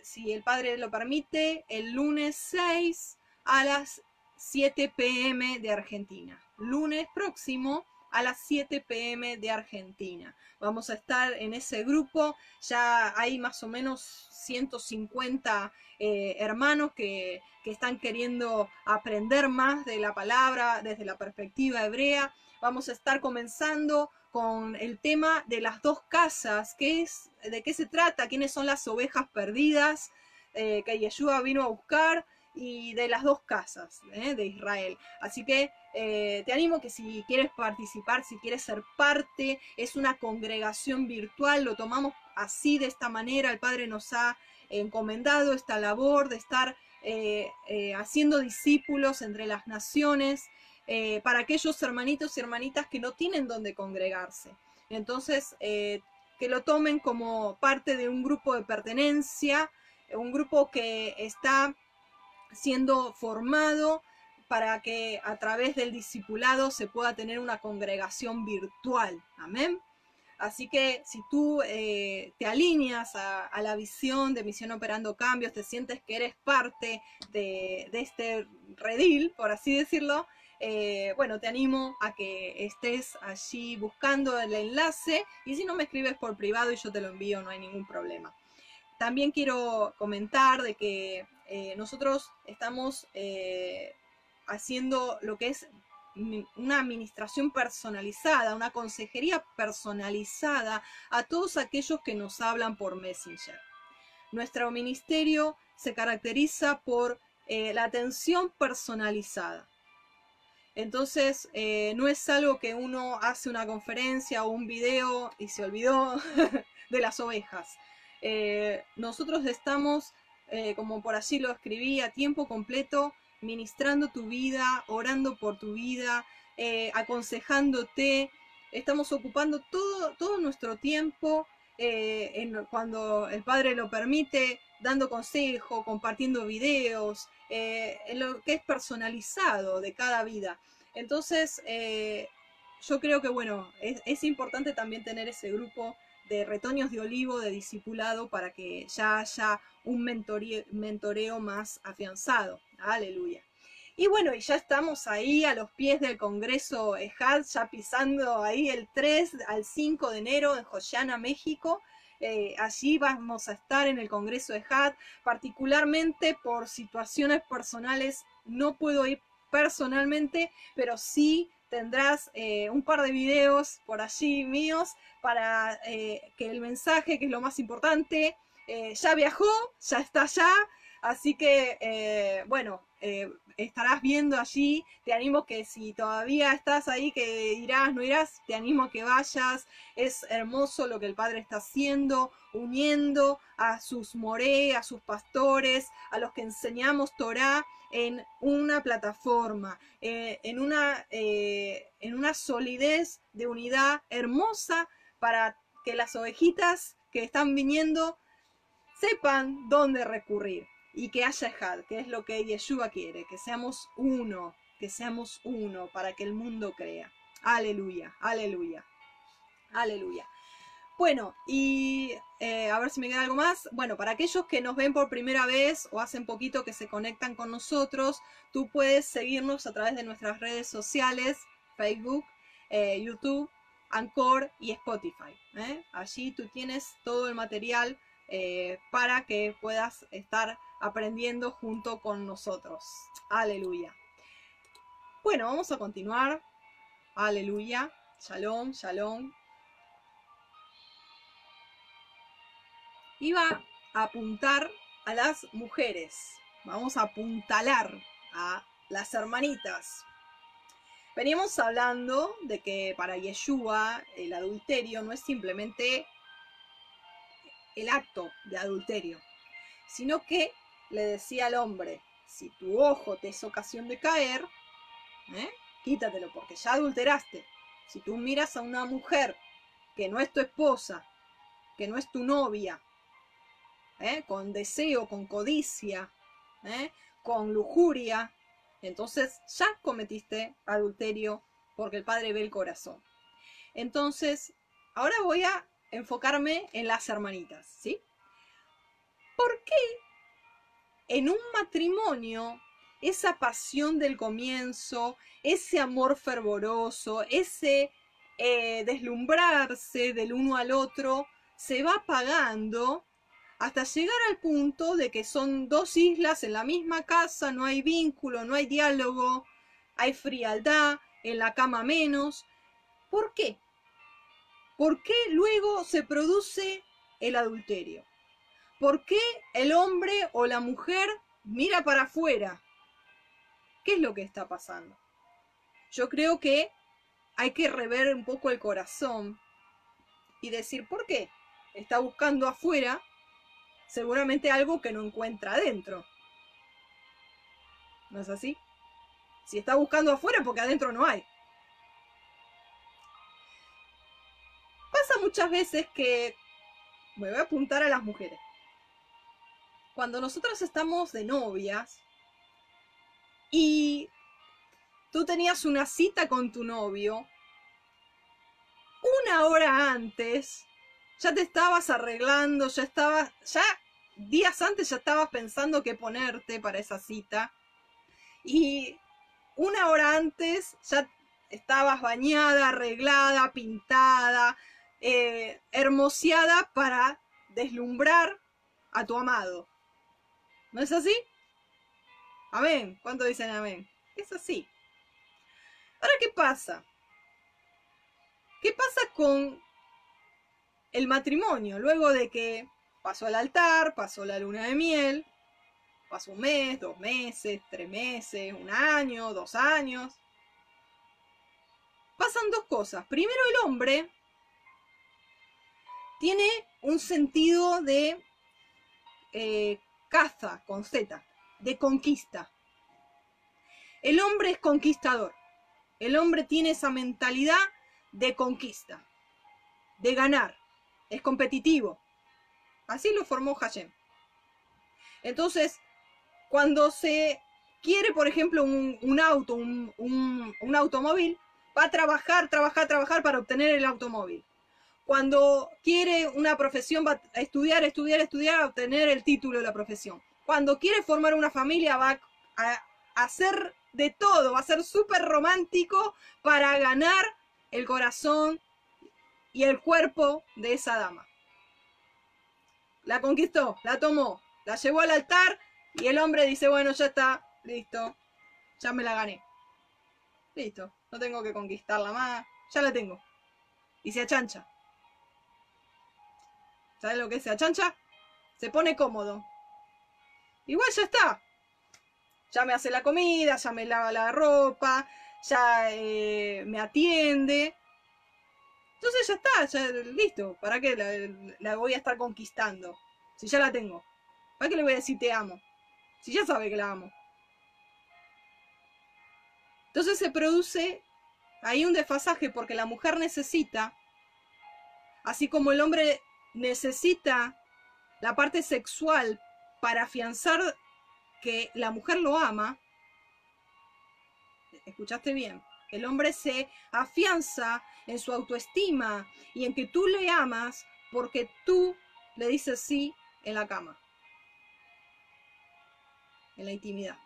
si el Padre lo permite, el lunes 6 a las 7 pm de Argentina. Lunes próximo a las 7 pm de Argentina. Vamos a estar en ese grupo, ya hay más o menos 150 eh, hermanos que, que están queriendo aprender más de la palabra desde la perspectiva hebrea. Vamos a estar comenzando con el tema de las dos casas, ¿qué es, de qué se trata, quiénes son las ovejas perdidas eh, que Yeshua vino a buscar y de las dos casas eh, de Israel. Así que eh, te animo que si quieres participar, si quieres ser parte, es una congregación virtual, lo tomamos así, de esta manera, el Padre nos ha encomendado esta labor de estar haciendo discípulos entre las naciones. Para aquellos hermanitos y hermanitas que no tienen donde congregarse. Entonces, que lo tomen como parte de un grupo de pertenencia, un grupo que está siendo formado para que a través del discipulado se pueda tener una congregación virtual. Amén. Así que si tú eh, te alineas a, la visión de Misión Operando Cambios, te sientes que eres parte de, este redil, por así decirlo, eh, bueno, te animo a que estés allí buscando el enlace y si no me escribes por privado y yo te lo envío, no hay ningún problema. También quiero comentar de que eh, nosotros estamos eh, haciendo lo que es una administración personalizada, una consejería personalizada a todos aquellos que nos hablan por Messenger. Nuestro ministerio se caracteriza por la atención personalizada. Entonces, no es algo que uno hace una conferencia o un video y se olvidó <laughs> de las ovejas. nosotros estamos eh, como por allí lo escribí, a tiempo completo, ministrando tu vida, orando por tu vida, eh, aconsejándote. Estamos ocupando todo, todo nuestro tiempo eh, cuando el Padre lo permite, dando consejo, compartiendo videos, en lo que es personalizado de cada vida. Entonces, yo creo que, bueno, es, importante también tener ese grupo de retoños de olivo, de discipulado, para que ya haya un mentoreo, más afianzado. Aleluya. Y bueno, y ya estamos ahí a los pies del Congreso EJAD, ya pisando ahí el 3 al 5 de enero en Joyana, México. Eh, allí vamos a estar en el Congreso EJAD, particularmente por situaciones personales. No puedo ir personalmente, pero sí tendrás eh, un par de videos por allí míos para eh, que el mensaje, que es lo más importante, ya viajó, ya está allá, así que bueno, estarás viendo allí, te animo que si todavía estás ahí, que irás, no irás, te animo a que vayas, es hermoso lo que el Padre está haciendo, uniendo a sus moré, a sus pastores, a los que enseñamos Torah en una plataforma, eh, en, una, eh, en una solidez de unidad hermosa para que las ovejitas que están viniendo sepan dónde recurrir y que haya Ejad, que es lo que Yeshua quiere, que seamos uno, que seamos uno para que el mundo crea. Aleluya, aleluya, aleluya. Bueno, y eh, a ver si me queda algo más. Bueno, para aquellos que nos ven por primera vez o hacen poquito que se conectan con nosotros, tú puedes seguirnos a través de nuestras redes sociales, Facebook, eh, YouTube, Anchor y Spotify. ¿eh? Allí tú tienes todo el material para que puedas estar aprendiendo junto con nosotros. Aleluya. Bueno, vamos a continuar. Aleluya. Shalom, shalom. iba a apuntar a las mujeres. Vamos a apuntalar a las hermanitas. Veníamos hablando de que para Yeshua el adulterio no es simplemente el acto de adulterio, sino que le decía al hombre, si tu ojo te es ocasión de caer, ¿eh? quítatelo porque ya adulteraste. Si tú miras a una mujer que no es tu esposa, que no es tu novia, ¿eh? con deseo, con codicia, ¿eh? con lujuria, entonces ya cometiste adulterio porque el Padre ve el corazón. Entonces, ahora voy a enfocarme en las hermanitas, ¿sí? ¿Por qué en un matrimonio esa pasión del comienzo, ese amor fervoroso, ese eh, deslumbrarse del uno al otro, se va apagando hasta llegar al punto de que son dos islas en la misma casa, no hay vínculo, no hay diálogo, hay frialdad, en la cama menos. ¿Por qué? ¿Por qué luego se produce el adulterio? ¿Por qué el hombre o la mujer mira para afuera? ¿Qué es lo que está pasando? Yo creo que hay que rever un poco el corazón y decir, ¿por qué? Está buscando afuera seguramente algo que no encuentra adentro. ¿No es así? Si está buscando afuera porque adentro no hay. Pasa muchas veces que me voy a apuntar a las mujeres. Cuando nosotros estamos de novias y tú tenías una cita con tu novio, una hora antes ya te estabas arreglando, ya estabas, ya días antes ya estabas pensando qué ponerte para esa cita. Y una hora antes ya estabas bañada, arreglada, pintada, eh, hermoseada para deslumbrar a tu amado. ¿No es así? Amén. ¿Cuánto dicen amén? Es así. Ahora, ¿qué pasa? ¿Qué pasa con el matrimonio? Luego de que pasó el altar, pasó la luna de miel, pasó un mes, dos meses, tres meses, un año, dos años. Pasan dos cosas. Primero el hombre tiene un sentido de eh, caza con Z, de conquista. El hombre es conquistador. El hombre tiene esa mentalidad de conquista, de ganar. Es competitivo. Así lo formó Hashem. Entonces, cuando se quiere, por ejemplo, un, auto, un, un automóvil, va a trabajar, trabajar, trabajar para obtener el automóvil. Cuando quiere una profesión, va a estudiar, estudiar, estudiar, a obtener el título de la profesión. Cuando quiere formar una familia, va a, hacer de todo, va a ser súper romántico para ganar el corazón y el cuerpo de esa dama. La conquistó, la tomó, la llevó al altar y el hombre dice, bueno, ya está, listo, ya me la gané. Listo, no tengo que conquistarla más, ya la tengo. Y se achancha. ¿Sabes lo que es se achancha? Se pone cómodo. Igual ya está. Ya me hace la comida, ya me lava la ropa, ya eh, me atiende. Entonces ya está, ya listo. ¿Para qué la, la, voy a estar conquistando? Si ya la tengo. ¿Para qué le voy a decir te amo? Si ya sabe que la amo. Entonces se produce ahí un desfasaje porque la mujer necesita, así como el hombre necesita la parte sexual para afianzar que la mujer lo ama, escuchaste bien, el hombre se afianza en su autoestima y en que tú le amas porque tú le dices sí en la cama, en la intimidad.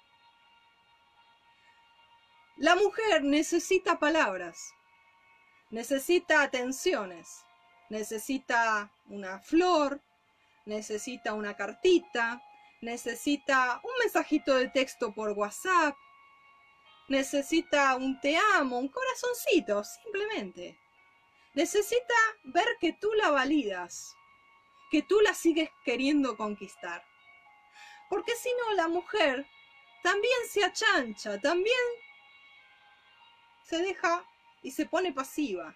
La mujer necesita palabras, necesita atenciones, necesita una flor, necesita una cartita, necesita un mensajito de texto por WhatsApp, necesita un te amo, un corazoncito, simplemente. Necesita ver que tú la validas, que tú la sigues queriendo conquistar. Porque si no, la mujer también se achancha, también se deja y se pone pasiva.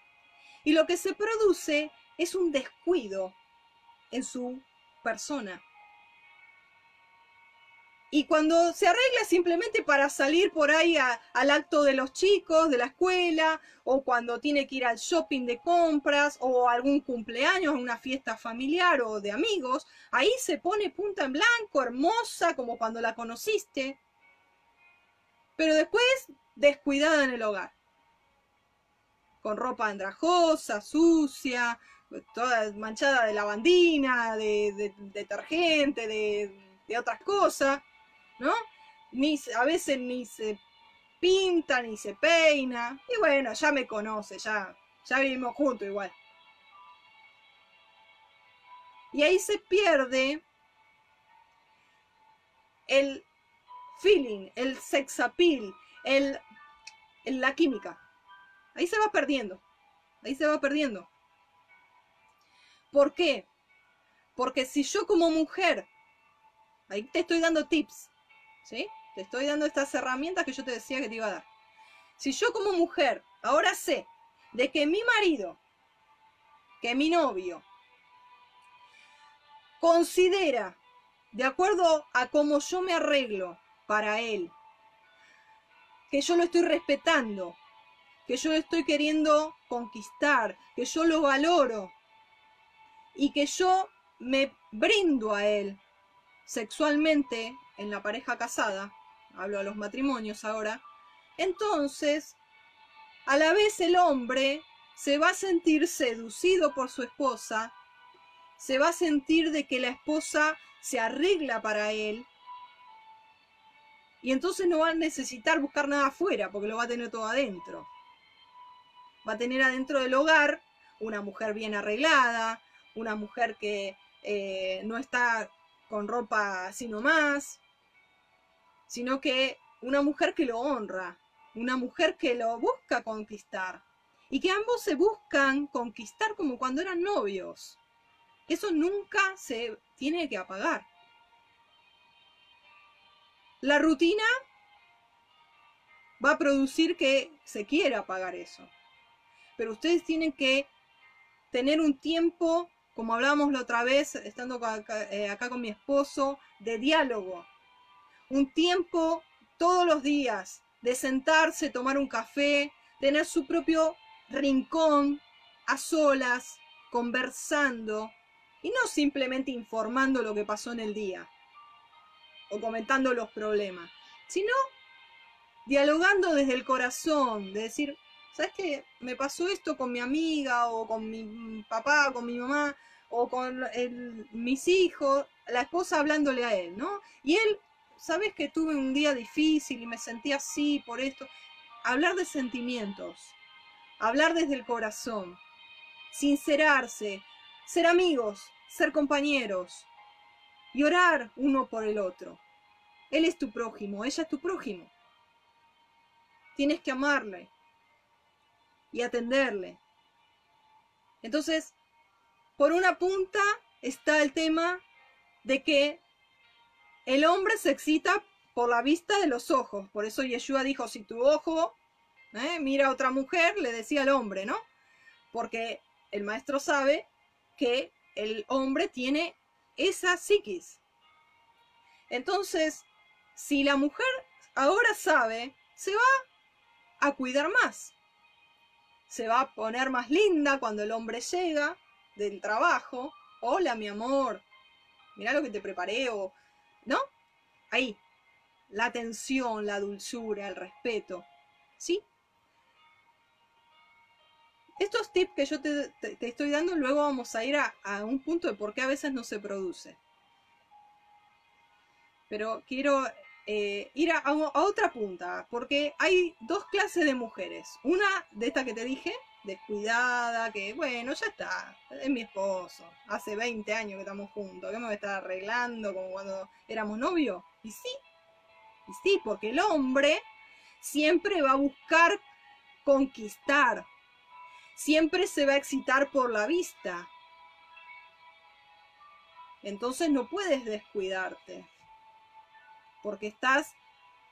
Y lo que se produce es un descuido en su persona. Y cuando se arregla simplemente para salir por ahí al acto de los chicos, de la escuela, o cuando tiene que ir al shopping de compras, o algún cumpleaños, una fiesta familiar o de amigos, ahí se pone punta en blanco, hermosa, como cuando la conociste. Pero después descuidada en el hogar. Con ropa andrajosa, sucia, toda manchada de lavandina, de, detergente, de otras cosas. ¿no? Ni, a veces ni se pinta, ni se peina. Y bueno, ya me conoce, ya, ya vivimos juntos igual. Y ahí se pierde el feeling, el sex appeal, el, la química. Ahí se va perdiendo. Ahí se va perdiendo. ¿Por qué? Porque si yo como mujer, ahí te estoy dando tips, ¿sí? Te estoy dando estas herramientas que yo te decía que te iba a dar. Si yo como mujer ahora sé de que mi marido, que mi novio, considera, de acuerdo a cómo yo me arreglo para él, que yo lo estoy respetando, que yo lo estoy queriendo conquistar, que yo lo valoro y que yo me brindo a él sexualmente en la pareja casada, hablo a los matrimonios ahora, entonces, a la vez el hombre se va a sentir seducido por su esposa, se va a sentir de que la esposa se arregla para él, y entonces no va a necesitar buscar nada afuera, porque lo va a tener todo adentro. Va a tener adentro del hogar una mujer bien arreglada, una mujer que eh, no está con ropa así nomás, sino que una mujer que lo honra, una mujer que lo busca conquistar y que ambos se buscan conquistar como cuando eran novios. Eso nunca se tiene que apagar. La rutina va a producir que se quiera apagar eso. Pero ustedes tienen que tener un tiempo, como hablábamos la otra vez, estando acá, eh, acá con mi esposo, de diálogo. Un tiempo todos los días de sentarse, tomar un café, tener su propio rincón a solas, conversando y no simplemente informando lo que pasó en el día o comentando los problemas, sino dialogando desde el corazón, de decir, ¿sabes qué? Me pasó esto con mi amiga o con mi papá, con mi mamá o con mis hijos, la esposa hablándole a él, ¿no? Y él sabes que tuve un día difícil y me sentí así por esto. Hablar de sentimientos, hablar desde el corazón, sincerarse, ser amigos, ser compañeros y orar uno por el otro. Él es tu prójimo, ella es tu prójimo. Tienes que amarle y atenderle. Entonces, por una punta está el tema de que el hombre se excita por la vista de los ojos. Por eso Yeshua dijo, si tu ojo ¿eh? mira a otra mujer, le decía al hombre, ¿no? Porque el maestro sabe que el hombre tiene esa psiquis. Entonces, si la mujer ahora sabe, se va a cuidar más. Se va a poner más linda cuando el hombre llega del trabajo. Hola, mi amor. Mira lo que te preparé o ¿no? Ahí, la atención, la dulzura, el respeto, ¿sí? Estos tips que yo te, estoy dando, luego vamos a ir a, un punto de por qué a veces no se produce. Pero quiero eh, ir a, otra punta, porque hay dos clases de mujeres. Una de esta que te dije, descuidada, que bueno, ya está, es mi esposo, hace 20 años que estamos juntos, que me voy a estar arreglando como cuando éramos novios. Y sí, y sí, porque el hombre siempre va a buscar conquistar, siempre se va a excitar por la vista. Entonces no puedes descuidarte, porque estás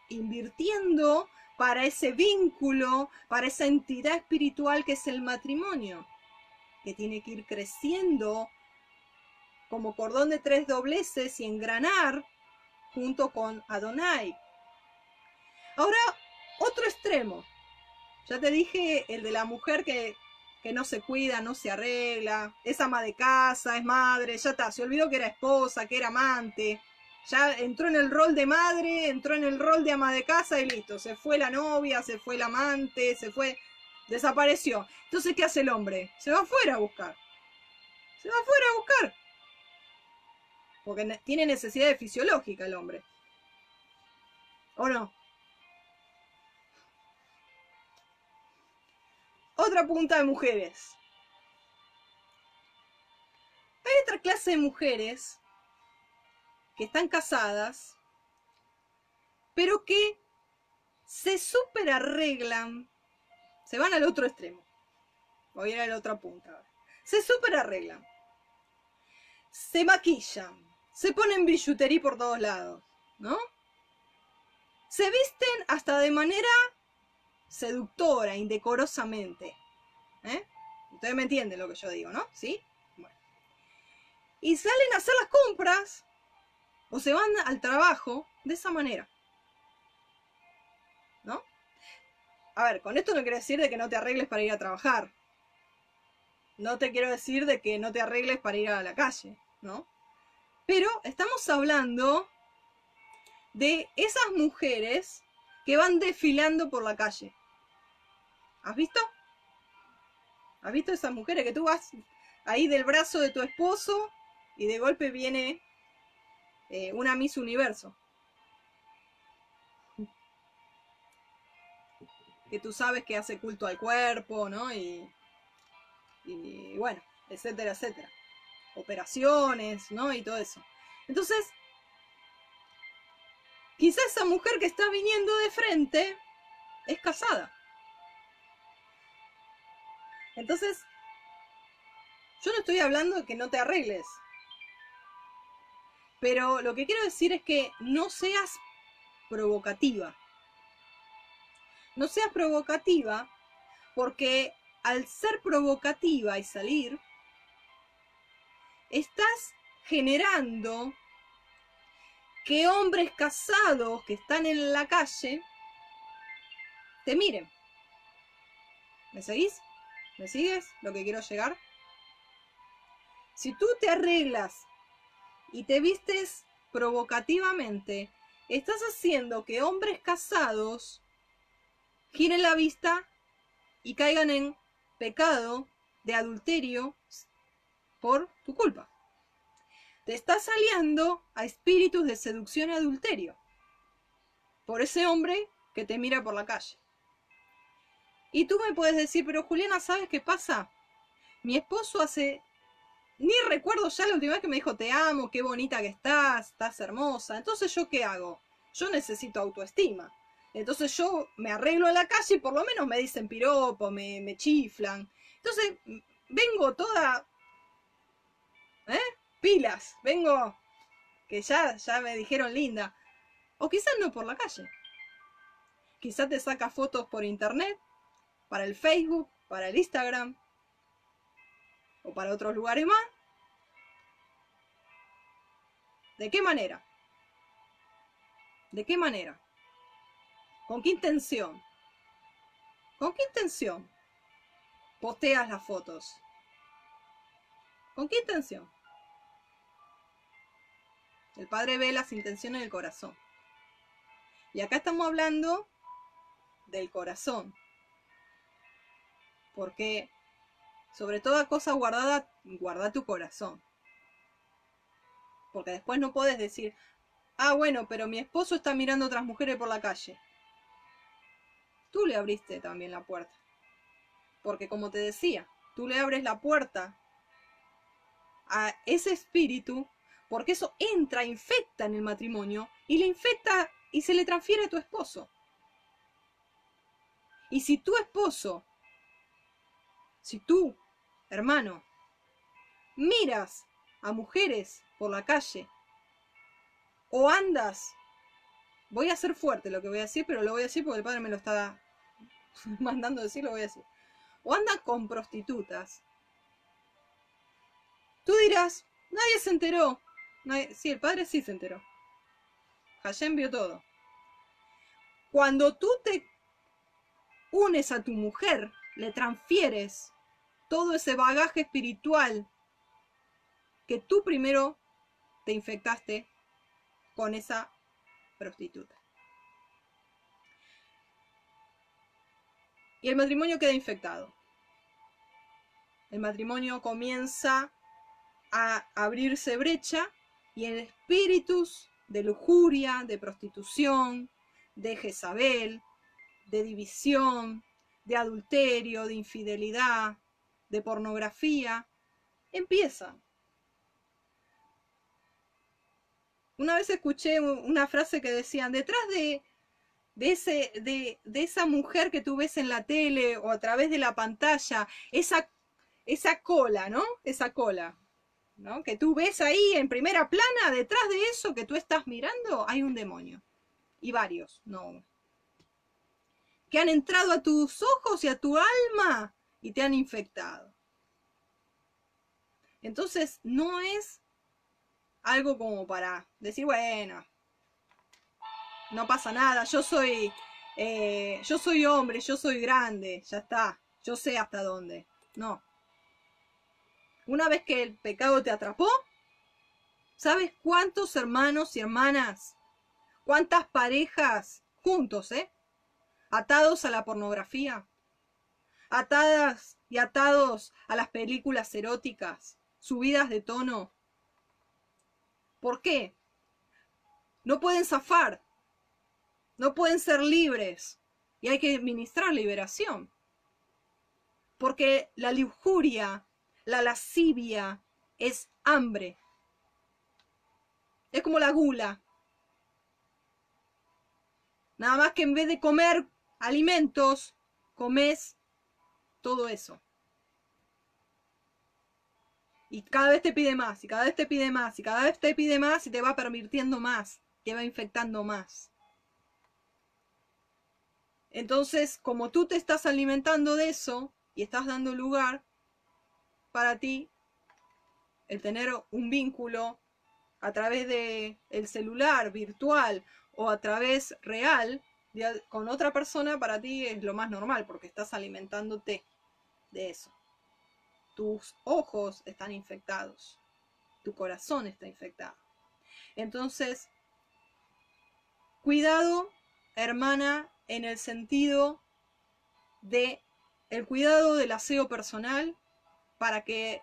invirtiendo para ese vínculo, para esa entidad espiritual que es el matrimonio, que tiene que ir creciendo como cordón de tres dobleces y engranar junto con Adonai. Ahora, otro extremo. Ya te dije el de la mujer que, que no se cuida, no se arregla, es ama de casa, es madre, ya está, se olvidó que era esposa, que era amante, ya entró en el rol de madre, entró en el rol de ama de casa y listo, se fue la novia, se fue el amante, se fue, desapareció. Entonces, ¿qué hace el hombre? Se va afuera a buscar. Se va afuera a buscar. Porque tiene necesidad fisiológica el hombre. ¿O no? Otra punta de mujeres. Hay otra clase de mujeres que están casadas, pero que se super arreglan, se van al otro extremo. Voy a ir a la otra punta. Se super arreglan. Se maquillan, se ponen billutería por todos lados, ¿no? Se visten hasta de manera seductora, indecorosamente. ¿Eh? Ustedes me entienden lo que yo digo, ¿no? ¿Sí? Bueno. Y salen a hacer las compras o se van al trabajo de esa manera. ¿No? A ver, con esto no quiero decir de que no te arregles para ir a trabajar. No te quiero decir de que no te arregles para ir a la calle, ¿no? Pero estamos hablando de esas mujeres que van desfilando por la calle. ¿Has visto? ¿Has visto esas mujeres que tú vas ahí del brazo de tu esposo y de golpe viene eh, una Miss Universo. Que tú sabes que hace culto al cuerpo, ¿no? Y, y bueno, etcétera, etcétera. Operaciones, ¿no? Y todo eso. Entonces, quizás esa mujer que está viniendo de frente es casada. Entonces, yo no estoy hablando de que no te arregles. Pero lo que quiero decir es que no seas provocativa. No seas provocativa porque al ser provocativa y salir, estás generando que hombres casados que están en la calle te miren. ¿Me seguís? ¿Me sigues lo que quiero llegar? Si tú te arreglas y te vistes provocativamente, estás haciendo que hombres casados giren la vista y caigan en pecado de adulterio por tu culpa. Te estás aliando a espíritus de seducción y adulterio por ese hombre que te mira por la calle. Y tú me puedes decir, pero Juliana, ¿sabes qué pasa? Mi esposo hace ni recuerdo ya la última vez que me dijo te amo, qué bonita que estás, estás hermosa. Entonces yo qué hago? Yo necesito autoestima. Entonces yo me arreglo en la calle y por lo menos me dicen piropo, me, me chiflan. Entonces vengo toda... ¿Eh? Pilas, vengo... Que ya, ya me dijeron linda. O quizás no por la calle. Quizás te saca fotos por internet, para el Facebook, para el Instagram, o para otros lugares más. ¿De qué manera? ¿De qué manera? ¿Con qué intención? ¿Con qué intención posteas las fotos? ¿Con qué intención? El Padre ve las intenciones del corazón. Y acá estamos hablando del corazón. Porque sobre toda cosa guardada, guarda tu corazón. Porque después no puedes decir, ah, bueno, pero mi esposo está mirando a otras mujeres por la calle. Tú le abriste también la puerta. Porque como te decía, tú le abres la puerta a ese espíritu, porque eso entra, infecta en el matrimonio y le infecta y se le transfiere a tu esposo. Y si tu esposo si tú, hermano, miras a mujeres por la calle o andas, voy a ser fuerte lo que voy a decir, pero lo voy a decir porque el padre me lo está <laughs> mandando decir, lo voy a decir. O andas con prostitutas. Tú dirás, nadie se enteró. sí, el padre sí se enteró. Hashem vio todo. Cuando tú te unes a tu mujer, le transfieres todo ese bagaje espiritual que tú primero te infectaste con esa prostituta. Y el matrimonio queda infectado. El matrimonio comienza a abrirse brecha y en espíritus de lujuria, de prostitución, de Jezabel, de división, de adulterio, de infidelidad, de pornografía, empiezan. Una vez escuché una frase que decían, detrás de, de, ese, de, de esa mujer que tú ves en la tele o a través de la pantalla, esa, esa cola, ¿no? Esa cola, ¿no? Que tú ves ahí en primera plana, detrás de eso que tú estás mirando, hay un demonio. Y varios, no. Que han entrado a tus ojos y a tu alma y te han infectado. Entonces, no es algo como para decir, bueno, no pasa nada, yo soy, eh, yo soy hombre, yo soy grande, ya está, yo sé hasta dónde. No. Una vez que el pecado te atrapó, ¿sabes cuántos hermanos y hermanas, cuántas parejas juntos, eh? Atados a la pornografía, atadas y atados a las películas eróticas, subidas de tono, ¿Por qué? No pueden zafar, no pueden ser libres y hay que administrar liberación. Porque la lujuria, la lascivia es hambre. Es como la gula. Nada más que en vez de comer alimentos, comes todo eso. Y cada vez te pide más, y cada vez te pide más, y cada vez te pide más y te va permitiendo más, te va infectando más. Entonces, como tú te estás alimentando de eso y estás dando lugar para ti, el tener un vínculo a través de el celular virtual o a través real con otra persona para ti es lo más normal porque estás alimentándote de eso tus ojos están infectados, tu corazón está infectado. Entonces, cuidado, hermana, en el sentido de el cuidado del aseo personal para que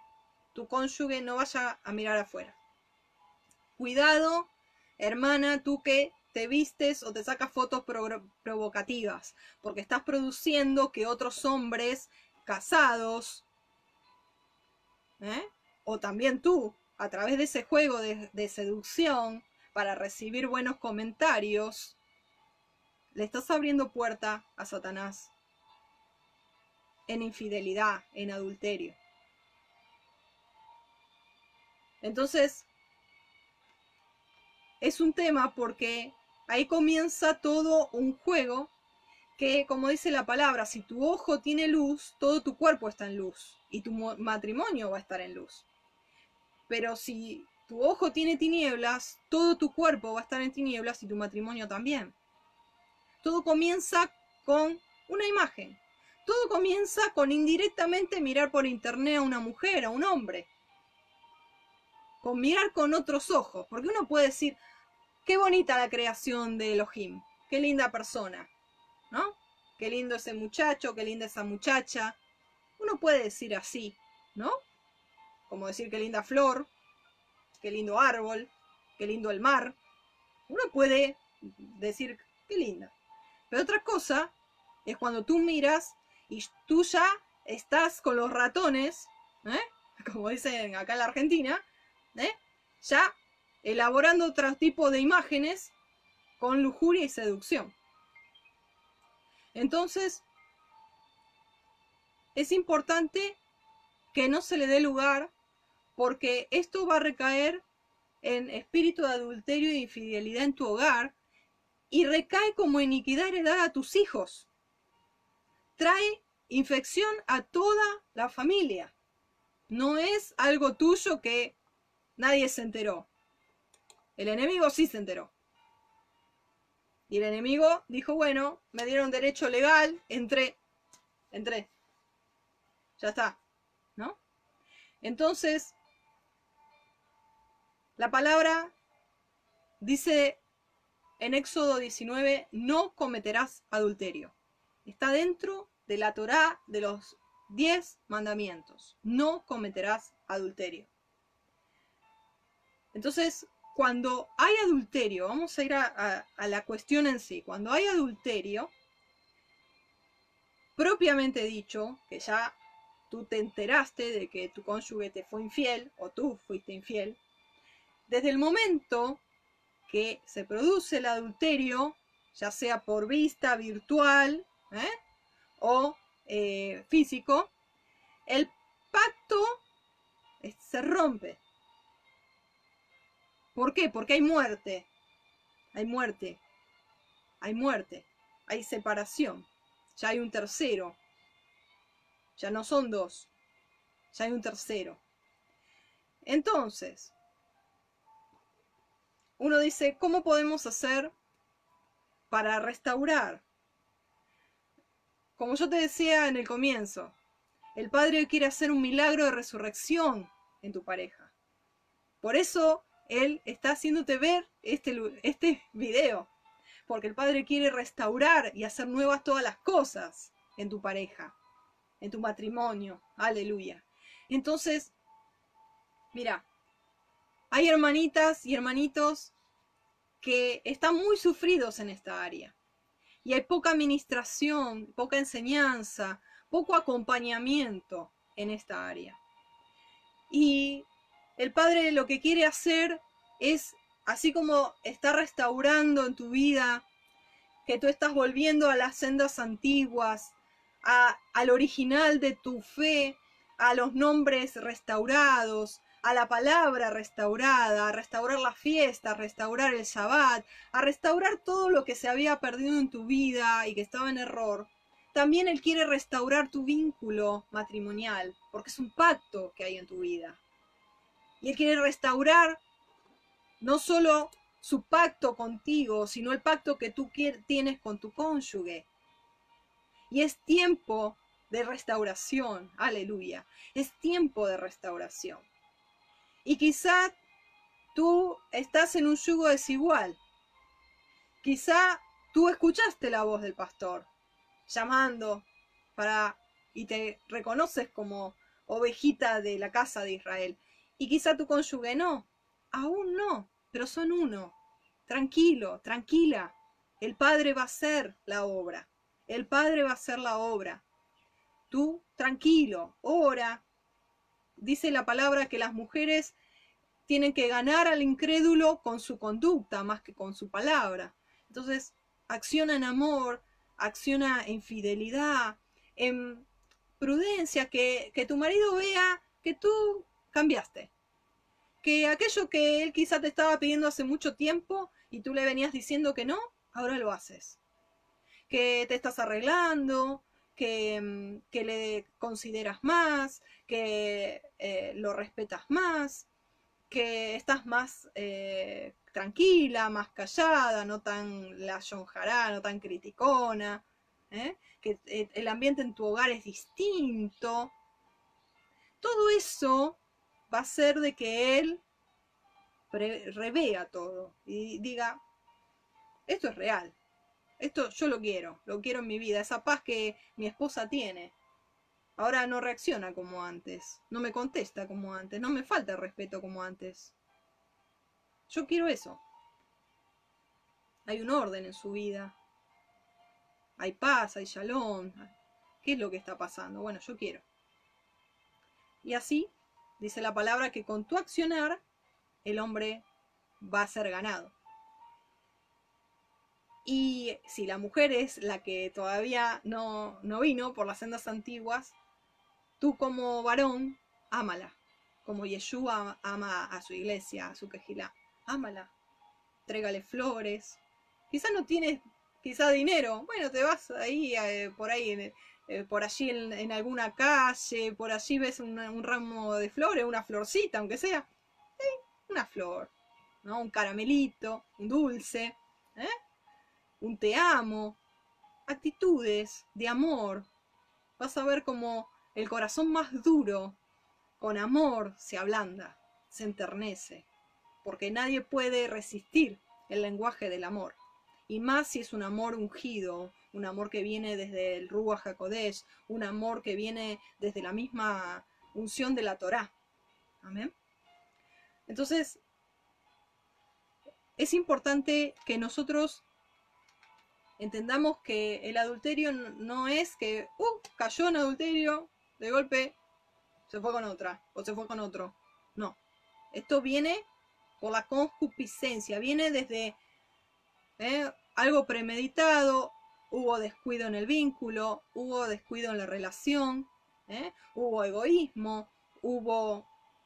tu cónyuge no vaya a mirar afuera. Cuidado, hermana, tú que te vistes o te sacas fotos provocativas, porque estás produciendo que otros hombres casados ¿eh? o también tú, a través de ese juego de, seducción, para recibir buenos comentarios, le estás abriendo puerta a Satanás en infidelidad, en adulterio. Entonces, es un tema porque ahí comienza todo un juego que, como dice la palabra, si tu ojo tiene luz, todo tu cuerpo está en luz y tu matrimonio va a estar en luz. Pero si tu ojo tiene tinieblas, todo tu cuerpo va a estar en tinieblas y tu matrimonio también. Todo comienza con una imagen. Todo comienza con indirectamente mirar por internet a una mujer, a un hombre. Con mirar con otros ojos. Porque uno puede decir, qué bonita la creación de Elohim. Qué linda persona. ¿No? Qué lindo ese muchacho, qué linda esa muchacha. Uno puede decir así, ¿no? Como decir qué linda flor, qué lindo árbol, qué lindo el mar. Uno puede decir qué linda. Pero otra cosa es cuando tú miras y tú ya estás con los ratones, ¿eh? <laughs> como dicen acá en la Argentina, ¿eh? ya elaborando otro tipo de imágenes con lujuria y seducción. Entonces, es importante que no se le dé lugar porque esto va a recaer en espíritu de adulterio e infidelidad en tu hogar y recae como iniquidad heredada a tus hijos. Trae infección a toda la familia. No es algo tuyo que nadie se enteró. El enemigo sí se enteró. Y el enemigo dijo, bueno, me dieron derecho legal, entré, entré. Ya está, ¿no? Entonces, la palabra dice en Éxodo 19, no cometerás adulterio. Está dentro de la Torá de los diez mandamientos. No cometerás adulterio. Entonces, cuando hay adulterio, vamos a ir a, la cuestión en sí, cuando hay adulterio, propiamente dicho, que ya tú te enteraste de que tu cónyuge te fue infiel o tú fuiste infiel, desde el momento que se produce el adulterio, ya sea por vista virtual ¿eh? o eh, físico, el pacto se rompe. ¿Por qué? Porque hay muerte. Hay muerte. Hay muerte. Hay separación. Ya hay un tercero. Ya no son dos. Ya hay un tercero. Entonces, uno dice, ¿cómo podemos hacer para restaurar? Como yo te decía en el comienzo, el Padre quiere hacer un milagro de resurrección en tu pareja. Por eso él está haciéndote ver este, este video. Porque el Padre quiere restaurar y hacer nuevas todas las cosas en tu pareja, en tu matrimonio. Aleluya. Entonces, mira, hay hermanitas y hermanitos que están muy sufridos en esta área. Y hay poca administración, poca enseñanza, poco acompañamiento en esta área. Y el Padre lo que quiere hacer es, así como está restaurando en tu vida, que tú estás volviendo a las sendas antiguas, al original de tu fe, a los nombres restaurados, a la palabra restaurada, a restaurar la fiesta, a restaurar el Shabbat, a restaurar todo lo que se había perdido en tu vida y que estaba en error. También Él quiere restaurar tu vínculo matrimonial, porque es un pacto que hay en tu vida. Y Él quiere restaurar no solo su pacto contigo, sino el pacto que tú tienes con tu cónyuge. Y es tiempo de restauración, aleluya. Es tiempo de restauración. Y quizá tú estás en un yugo desigual. Quizá tú escuchaste la voz del pastor llamando para y te reconoces como ovejita de la casa de Israel. Y quizá tu cónyuge no, aún no, pero son uno. Tranquilo, tranquila. El Padre va a hacer la obra. El Padre va a hacer la obra. Tú, tranquilo, ora. Dice la palabra que las mujeres tienen que ganar al incrédulo con su conducta más que con su palabra. Entonces, acciona en amor, acciona en fidelidad, en prudencia, que, que tu marido vea que tú cambiaste. Que aquello que él quizá te estaba pidiendo hace mucho tiempo y tú le venías diciendo que no, ahora lo haces. Que te estás arreglando, que, mm, que le consideras más, que eh, lo respetas más, que estás más eh, tranquila, más callada, no tan la yonjará, no tan criticona, ¿eh? que el ambiente en tu hogar es distinto. Todo eso va a ser de que él revea todo y diga, esto es real, esto yo lo quiero, lo quiero en mi vida, esa paz que mi esposa tiene. Ahora no reacciona como antes, no me contesta como antes, no me falta respeto como antes. Yo quiero eso. Hay un orden en su vida. Hay paz, hay shalom. ¿Qué es lo que está pasando? Bueno, yo quiero. Y así dice la palabra que con tu accionar el hombre va a ser ganado. Y si la mujer es la que todavía no, no vino por las sendas antiguas, tú como varón, ámala. Como Yeshua ama a su iglesia, a su quejilá. Ámala. Trégale flores. Quizás no tienes quizá dinero. Bueno, te vas ahí, eh, por ahí en, eh, por allí en, alguna calle, por allí ves un ramo de flores, una florcita, aunque sea. una flor, ¿no? Un caramelito, un dulce. ¿eh? un te amo, actitudes de amor. Vas a ver como el corazón más duro, con amor, se ablanda, se enternece, porque nadie puede resistir el lenguaje del amor. Y más si es un amor ungido, un amor que viene desde el Ruach HaKodesh, un amor que viene desde la misma unción de la Torá. Amén. Entonces, es importante que nosotros entendamos que el adulterio no es que, uh, cayó en adulterio, de golpe se fue con otra o se fue con otro. No, esto viene por la concupiscencia, viene desde ¿eh? algo premeditado, hubo descuido en el vínculo, hubo descuido en la relación, ¿eh? hubo egoísmo, hubo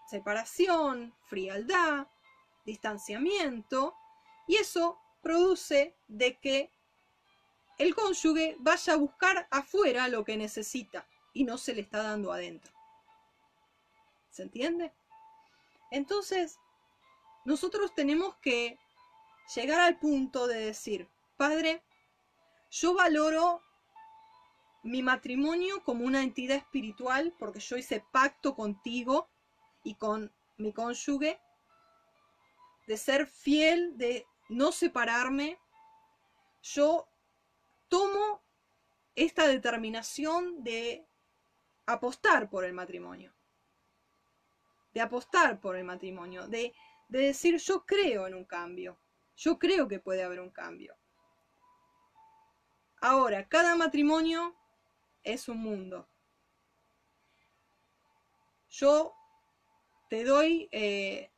separación, frialdad, distanciamiento, y eso produce de que el cónyuge vaya a buscar afuera lo que necesita y no se le está dando adentro. ¿Se entiende? Entonces, nosotros tenemos que llegar al punto de decir, Padre, yo valoro mi matrimonio como una entidad espiritual porque yo hice pacto contigo y con mi cónyuge de ser fiel, de no separarme. Yo tomo esta determinación de apostar por el matrimonio. De apostar por el matrimonio. De, de decir yo creo en un cambio. Yo creo que puede haber un cambio. Ahora, cada matrimonio es un mundo. Yo te doy, eh,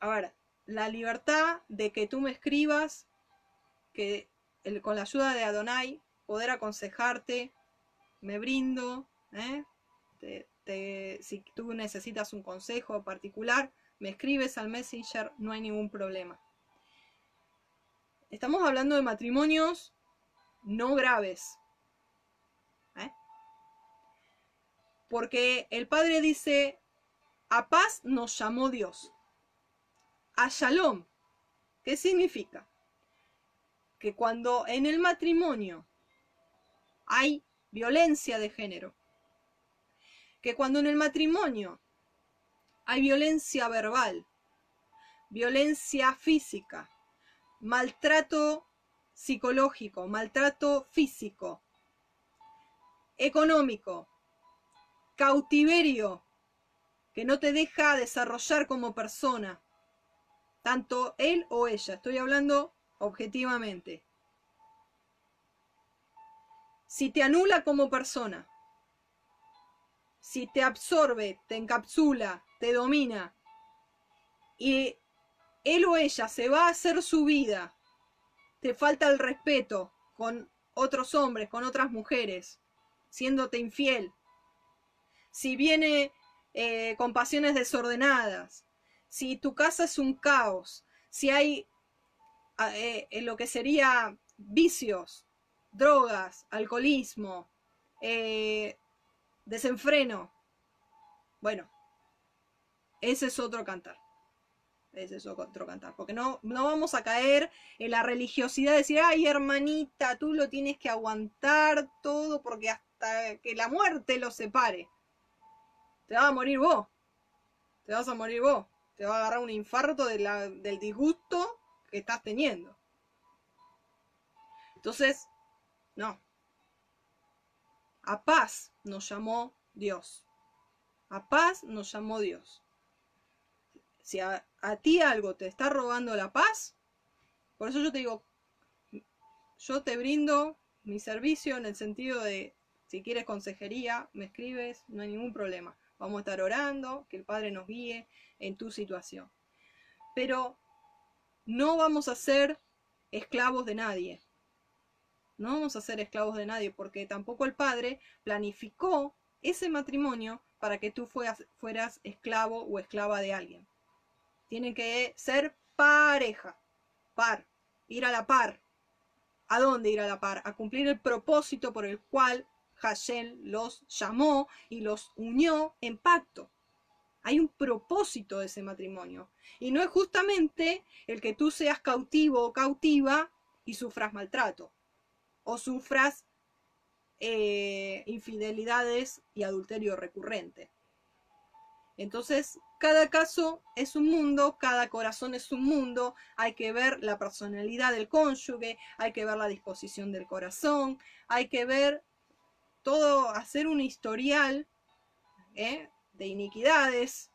a ver, la libertad de que tú me escribas, que con la ayuda de Adonai, poder aconsejarte, me brindo, ¿eh? si tú necesitas un consejo particular, me escribes al Messenger, no hay ningún problema. Estamos hablando de matrimonios no graves. ¿eh? Porque el Padre dice, a paz nos llamó Dios. A shalom. ¿Qué significa? Que cuando en el matrimonio hay violencia de género, que cuando en el matrimonio hay violencia verbal, violencia física, maltrato psicológico, maltrato físico, económico, cautiverio que no te deja desarrollar como persona, tanto él o ella, estoy hablando objetivamente. Si te anula como persona, si te absorbe, te encapsula, te domina, y él o ella se va a hacer su vida te falta el respeto con otros hombres, con otras mujeres, siéndote infiel. Si viene eh, con pasiones desordenadas, si tu casa es un caos, si hay ah, eh, lo que sería vicios, drogas, alcoholismo, eh, desenfreno, bueno, ese es otro cantar es eso otro cantar. Porque no, no vamos a caer en la religiosidad de decir, ay hermanita, tú lo tienes que aguantar todo porque hasta que la muerte lo separe. Te vas a morir vos. Te vas a morir vos. Te va a agarrar un infarto de la, del disgusto que estás teniendo. Entonces, no. A paz nos llamó Dios. A paz nos llamó Dios. Si a, ti algo te está robando la paz, por eso yo te digo, yo te brindo mi servicio en el sentido de, si quieres consejería, me escribes, no hay ningún problema. Vamos a estar orando, que el Padre nos guíe en tu situación. Pero no vamos a ser esclavos de nadie. No vamos a ser esclavos de nadie porque tampoco el Padre planificó ese matrimonio para que tú fueras esclavo o esclava de alguien. Tienen que ser pareja, par, ir a la par. ¿A dónde ir a la par? A cumplir el propósito por el cual Hashem los llamó y los unió en pacto. Hay un propósito de ese matrimonio. Y no es justamente el que tú seas cautivo o cautiva y sufras maltrato o sufras eh, infidelidades y adulterio recurrente. Entonces, cada caso es un mundo, cada corazón es un mundo, hay que ver la personalidad del cónyuge, hay que ver la disposición del corazón, hay que ver todo, hacer un historial ¿eh? de iniquidades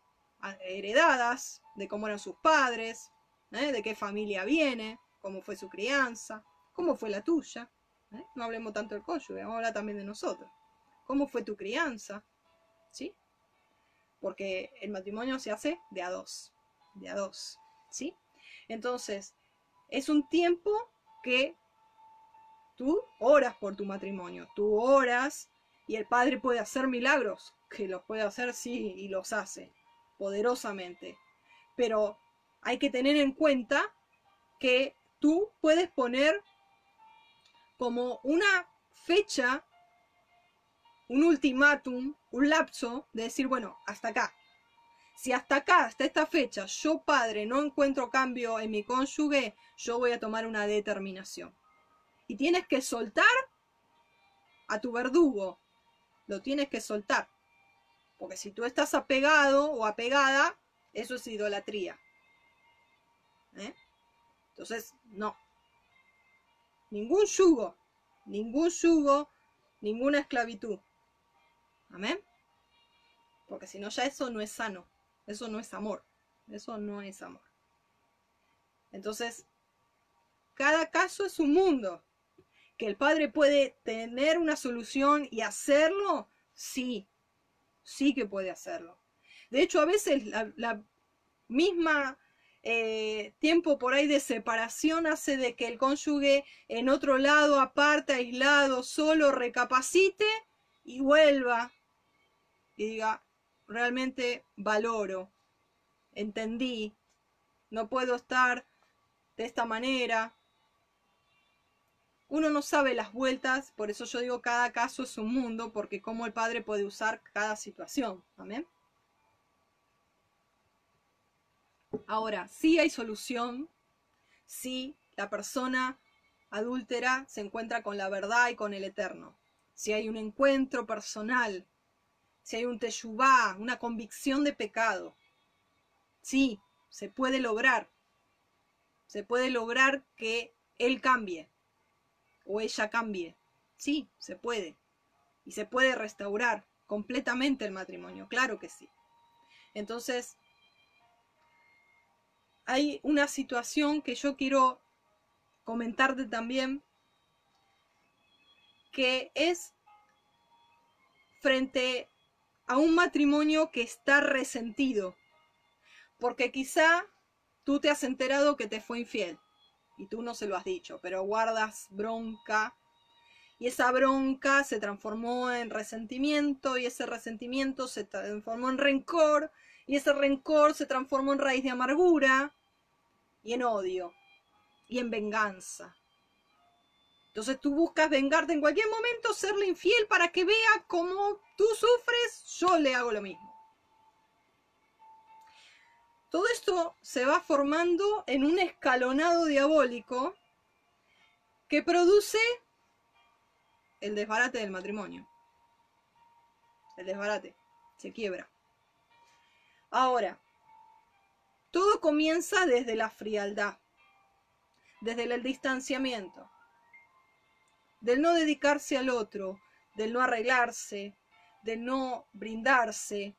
heredadas, de cómo eran sus padres, ¿eh? de qué familia viene, cómo fue su crianza, cómo fue la tuya. ¿eh? No hablemos tanto del cónyuge, vamos a hablar también de nosotros. ¿Cómo fue tu crianza? ¿Sí? Porque el matrimonio se hace de a dos, de a dos, ¿sí? Entonces, es un tiempo que tú oras por tu matrimonio, tú oras y el Padre puede hacer milagros, que los puede hacer, sí, y los hace poderosamente. Pero hay que tener en cuenta que tú puedes poner como una fecha, un ultimátum, un lapso de decir, bueno, hasta acá. Si hasta acá, hasta esta fecha, yo padre no encuentro cambio en mi cónyuge, yo voy a tomar una determinación. Y tienes que soltar a tu verdugo. Lo tienes que soltar. Porque si tú estás apegado o apegada, eso es idolatría. ¿Eh? Entonces, no. Ningún yugo, ningún yugo, ninguna esclavitud. Amén. Porque si no, ya eso no es sano. Eso no es amor. Eso no es amor. Entonces, cada caso es un mundo. ¿Que el padre puede tener una solución y hacerlo? Sí, sí que puede hacerlo. De hecho, a veces la, misma eh, tiempo por ahí de separación hace de que el cónyuge en otro lado, aparte, aislado, solo, recapacite y vuelva y diga, realmente valoro, entendí, no puedo estar de esta manera, uno no sabe las vueltas, por eso yo digo cada caso es un mundo, porque cómo el Padre puede usar cada situación. Amén. Ahora, sí hay solución si la persona adúltera se encuentra con la verdad y con el eterno. Si hay un encuentro personal, si hay un teshuvá, una convicción de pecado. Sí, se puede lograr. Se puede lograr que él cambie o ella cambie. Sí, se puede. Y se puede restaurar completamente el matrimonio, claro que sí. Entonces, hay una situación que yo quiero comentarte también, que es frente a un matrimonio que está resentido, porque quizá tú te has enterado que te fue infiel y tú no se lo has dicho, pero guardas bronca y esa bronca se transformó en resentimiento y ese resentimiento se transformó en rencor y ese rencor se transformó en raíz de amargura y en odio y en venganza. Entonces tú buscas vengarte en cualquier momento, serle infiel para que vea cómo tú sufres, yo le hago lo mismo. Todo esto se va formando en un escalonado diabólico que produce el desbarate del matrimonio. El desbarate. Se quiebra. Ahora, todo comienza desde la frialdad, desde el distanciamiento, del no dedicarse al otro, del no arreglarse, del no brindarse,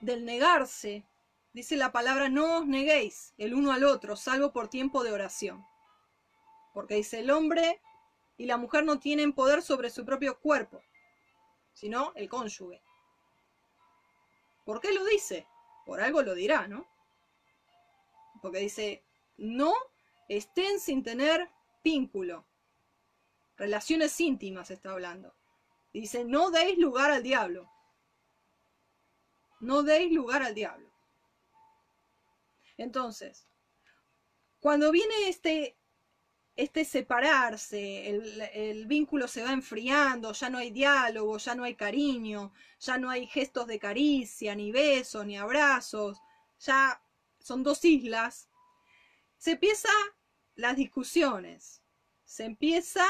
del negarse Dice la palabra, no os neguéis el uno al otro, salvo por tiempo de oración. Porque dice, el hombre y la mujer no tienen poder sobre su propio cuerpo, sino el cónyuge. ¿Por qué lo dice? Por algo lo dirá, ¿no? Porque dice, no estén sin tener vínculo. Relaciones íntimas está hablando. Dice, no deis lugar al diablo. No deis lugar al diablo. Entonces, cuando viene este, este separarse, el, el, vínculo se va enfriando, ya no hay diálogo, ya no hay cariño, ya no hay gestos de caricia, ni besos, ni abrazos, ya son dos islas, se empieza las discusiones, se empieza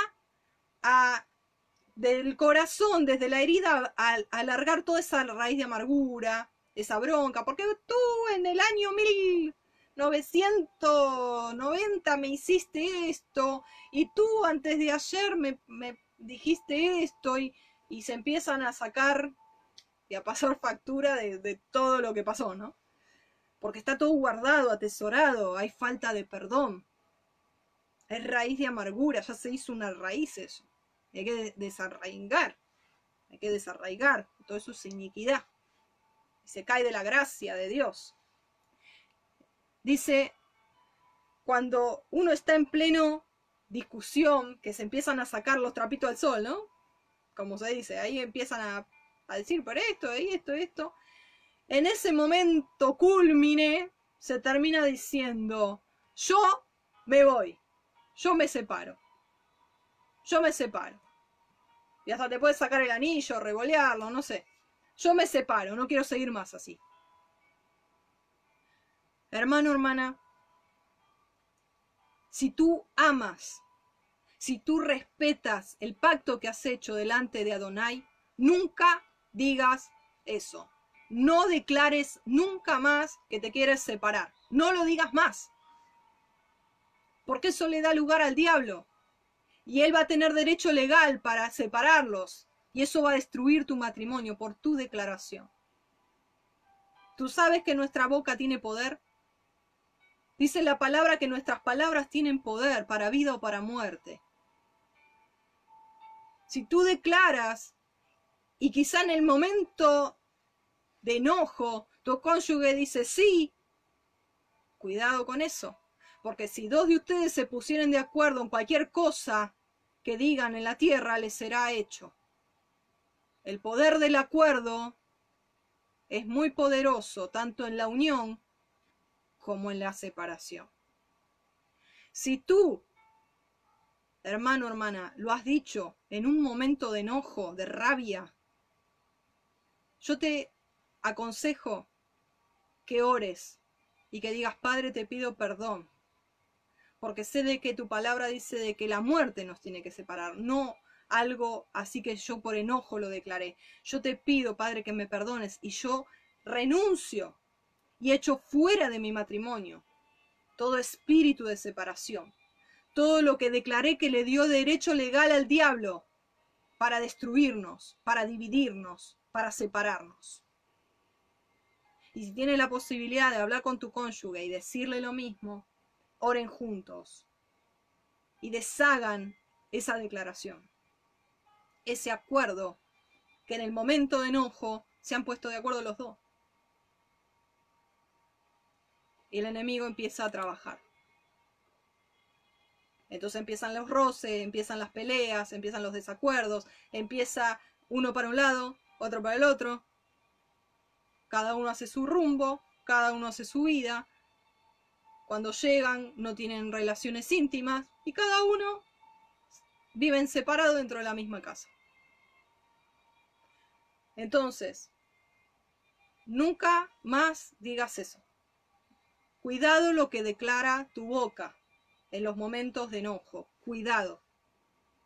del corazón, desde la herida, a, alargar toda esa raíz de amargura, esa bronca, porque tú en el año 1990 me hiciste esto, y tú antes de ayer me, dijiste esto, y, y, se empiezan a sacar y a pasar factura de, de todo lo que pasó, ¿no? Porque está todo guardado, atesorado, hay falta de perdón. Es raíz de amargura, ya se hizo una raíz eso hay que desarraigar, hay que desarraigar, eso es iniquidad. Se cae de la gracia de Dios. Dice, cuando uno está en pleno discusión, que se empiezan a sacar los trapitos al sol, ¿no? Como se dice, ahí empiezan a, a decir, por esto, esto, esto. En ese momento culmine, se termina diciendo, yo me voy, yo me separo, yo me separo. Y hasta te puedes sacar el anillo, revolearlo, no sé. Yo me separo, no quiero seguir más así. Hermano, hermana, si tú amas, si tú respetas el pacto que has hecho delante de Adonai, nunca digas eso. No declares nunca más que te quieres separar. No lo digas más. Porque eso le da lugar al diablo y él va a tener derecho legal para separarlos y eso va a destruir tu matrimonio por tu declaración. ¿Tú sabes que nuestra boca tiene poder? Dice la palabra que nuestras palabras tienen poder para vida o para muerte. Si tú declaras y quizá en el momento de enojo tu cónyuge dice sí, cuidado con eso. Porque si dos de ustedes se pusieran de acuerdo en cualquier cosa que digan en la tierra, les será hecho. El poder del acuerdo es muy poderoso tanto en la unión como en la separación. Si tú, hermano, hermana, lo has dicho en un momento de enojo, de rabia, yo te aconsejo que ores y que digas, Padre, te pido perdón porque sé de que tu palabra dice de que la muerte nos tiene que separar, no algo así que yo por enojo lo declaré. Yo te pido, Padre, que me perdones y yo renuncio y echo fuera de mi matrimonio todo espíritu de separación, todo lo que declaré que le dio derecho legal al diablo para destruirnos, para dividirnos, para separarnos. Y si tienes la posibilidad de hablar con tu cónyuge y decirle lo mismo, oren juntos y deshagan esa declaración, ese acuerdo que en el momento de enojo se han puesto de acuerdo los dos. Y el enemigo empieza a trabajar. Entonces empiezan los roces, empiezan las peleas, empiezan los desacuerdos, empieza uno para un lado, otro para el otro. Cada uno hace su rumbo, cada uno hace su vida, cuando llegan no tienen relaciones íntimas y cada uno viven separados dentro de la misma casa. Entonces, nunca más digas eso. Cuidado lo que declara tu boca en los momentos de enojo. Cuidado.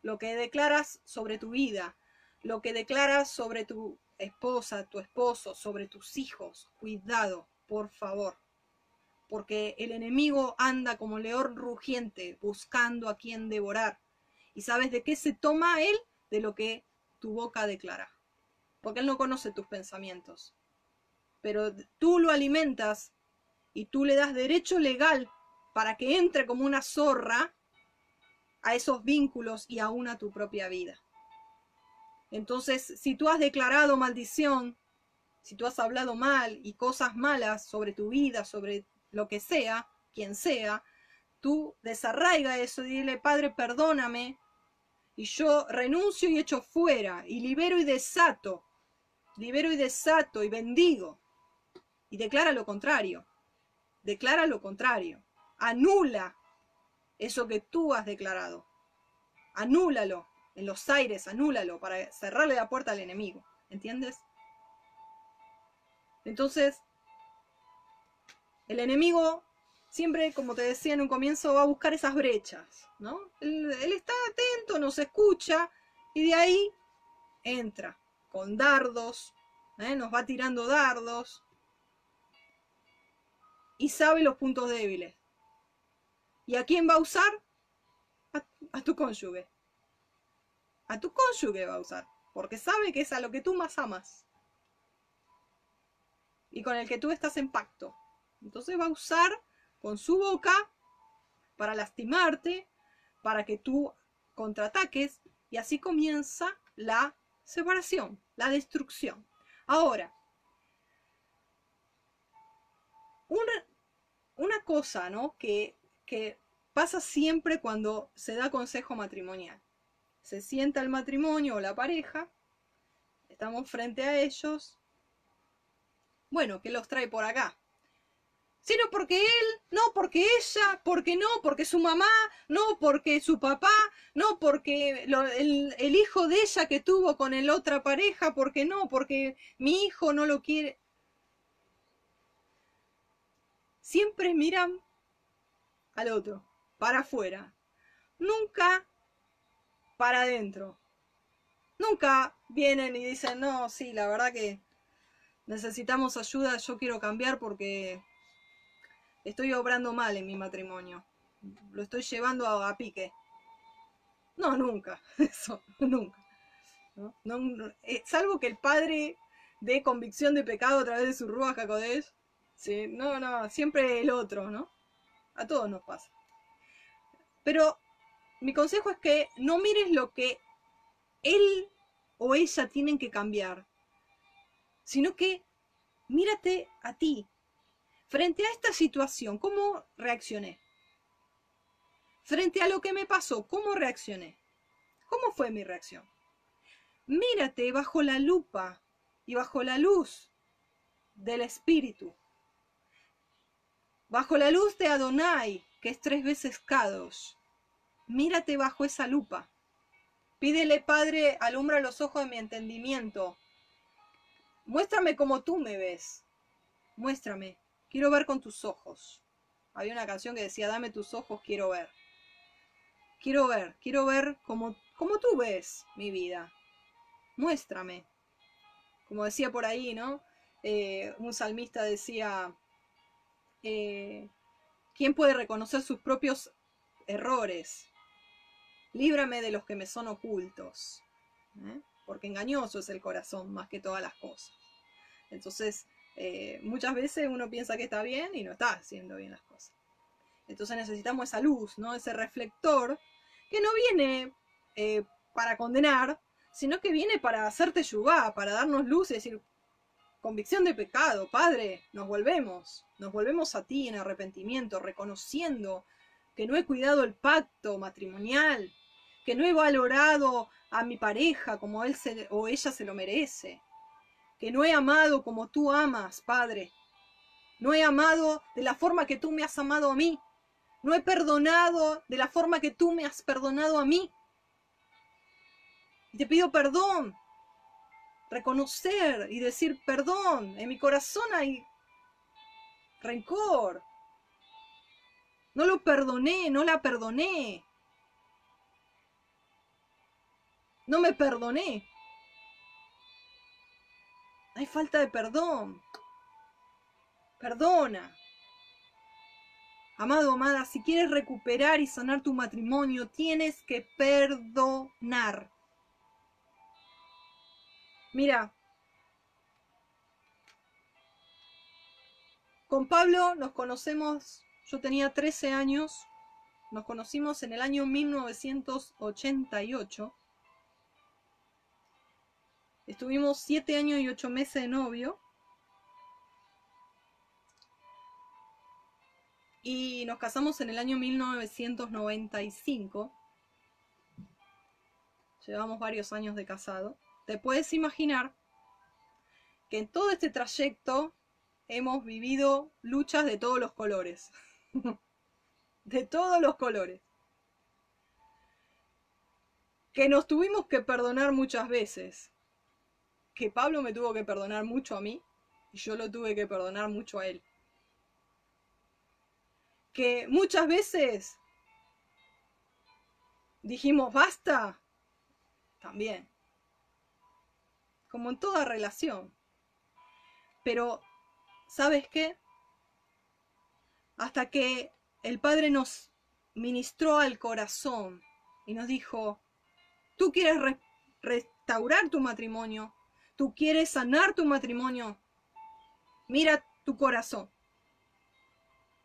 Lo que declaras sobre tu vida, lo que declaras sobre tu esposa, tu esposo, sobre tus hijos. Cuidado, por favor porque el enemigo anda como león rugiente buscando a quien devorar. ¿Y sabes de qué se toma él? De lo que tu boca declara. Porque él no conoce tus pensamientos. Pero tú lo alimentas y tú le das derecho legal para que entre como una zorra a esos vínculos y aún a tu propia vida. Entonces, si tú has declarado maldición, si tú has hablado mal y cosas malas sobre tu vida, sobre lo que sea, quien sea, tú desarraiga eso y dile, Padre, perdóname, y yo renuncio y echo fuera, y libero y desato, libero y desato y bendigo. Y declara lo contrario, declara lo contrario, anula eso que tú has declarado, anúlalo en los aires, anúlalo para cerrarle la puerta al enemigo, ¿entiendes? Entonces, el enemigo siempre, como te decía en un comienzo, va a buscar esas brechas, ¿no? Él, está atento, nos escucha y de ahí entra con dardos, ¿eh? nos va tirando dardos y sabe los puntos débiles. ¿Y a quién va a usar? A, a tu cónyuge. A tu cónyuge va a usar, porque sabe que es a lo que tú más amas y con el que tú estás en pacto. Entonces va a usar con su boca para lastimarte, para que tú contraataques y así comienza la separación, la destrucción. Ahora, una, una cosa ¿no? que, que pasa siempre cuando se da consejo matrimonial. Se sienta el matrimonio o la pareja, estamos frente a ellos. Bueno, ¿qué los trae por acá? Sino porque él, no porque ella, porque no, porque su mamá, no porque su papá, no porque el, el, hijo de ella que tuvo con el otra pareja, porque no, porque mi hijo no lo quiere. Siempre miran al otro, para afuera, nunca para adentro. Nunca vienen y dicen, no, sí, la verdad que necesitamos ayuda, yo quiero cambiar porque estoy obrando mal en mi matrimonio. Lo estoy llevando a, pique. No, nunca. <laughs> Eso, nunca. Eh, salvo que el padre de convicción de pecado a través de su Ruach Hakodesh. Sí, no, no, siempre el otro, ¿no? A todos nos pasa. Pero mi consejo es que no mires lo que él o ella tienen que cambiar, sino que mírate a ti, Frente a esta situación, ¿cómo reaccioné? Frente a lo que me pasó, ¿cómo reaccioné? ¿Cómo fue mi reacción? Mírate bajo la lupa y bajo la luz del Espíritu. Bajo la luz de Adonai, que es tres veces Kadosh. Mírate bajo esa lupa. Pídele, Padre, alumbra los ojos de mi entendimiento. Muéstrame como tú me ves. Muéstrame. Quiero ver con tus ojos. Había una canción que decía, dame tus ojos, quiero ver. Quiero ver, quiero ver como, como tú ves mi vida. Muéstrame. Como decía por ahí, ¿no? Eh, un salmista decía, eh, ¿quién puede reconocer sus propios errores? Líbrame de los que me son ocultos. ¿eh? Porque engañoso es el corazón más que todas las cosas. Entonces, eh, muchas veces uno piensa que está bien y no está haciendo bien las cosas. Entonces necesitamos esa luz, ¿no? Ese reflector que no viene eh, para condenar, sino que viene para hacerte yugar, para darnos luz y decir, convicción de pecado, Padre, nos volvemos, nos volvemos a ti en arrepentimiento, reconociendo que no he cuidado el pacto matrimonial, que no he valorado a mi pareja como él o ella se lo merece, que no he amado como tú amas, Padre. No he amado de la forma que tú me has amado a mí. No he perdonado de la forma que tú me has perdonado a mí. Y te pido perdón. Reconocer y decir perdón. En mi corazón hay rencor. No lo perdoné, no la perdoné. No me perdoné. Hay falta de perdón. Perdona. Amado, amada, si quieres recuperar y sanar tu matrimonio, tienes que perdonar. Mira, con Pablo nos conocemos, yo tenía 13 años, nos conocimos en el año 1988. Estuvimos siete años y ocho meses de novio. Y nos casamos en el año 1995. Llevamos varios años de casado. Te puedes imaginar que en todo este trayecto hemos vivido luchas de todos los colores. <laughs> de todos los colores. Que nos tuvimos que perdonar muchas veces que Pablo me tuvo que perdonar mucho a mí y yo lo tuve que perdonar mucho a él. que muchas veces dijimos basta, también. Como en toda relación. Pero, ¿sabes qué? Hasta que el Padre nos ministró al corazón y nos dijo, tú quieres restaurar tu matrimonio, tú quieres sanar tu matrimonio, mira tu corazón.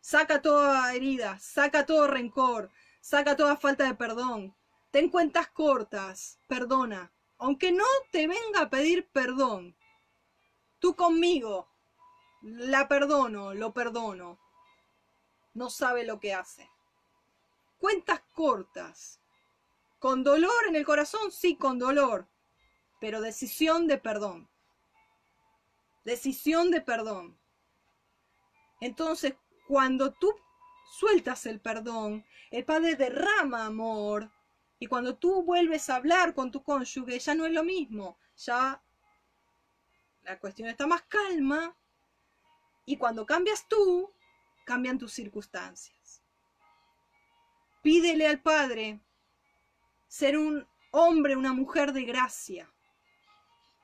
Saca toda herida, saca todo rencor, saca toda falta de perdón. Ten cuentas cortas, perdona. Aunque no te venga a pedir perdón, tú conmigo la perdono, lo perdono. No sabe lo que hace. Cuentas cortas. Con dolor en el corazón, sí, con dolor. Pero decisión de perdón. Decisión de perdón. Entonces, cuando tú sueltas el perdón, el Padre derrama amor. Y cuando tú vuelves a hablar con tu cónyuge, ya no es lo mismo. Ya la cuestión está más calma. Y cuando cambias tú, cambian tus circunstancias. Pídele al Padre ser un hombre, una mujer de gracia.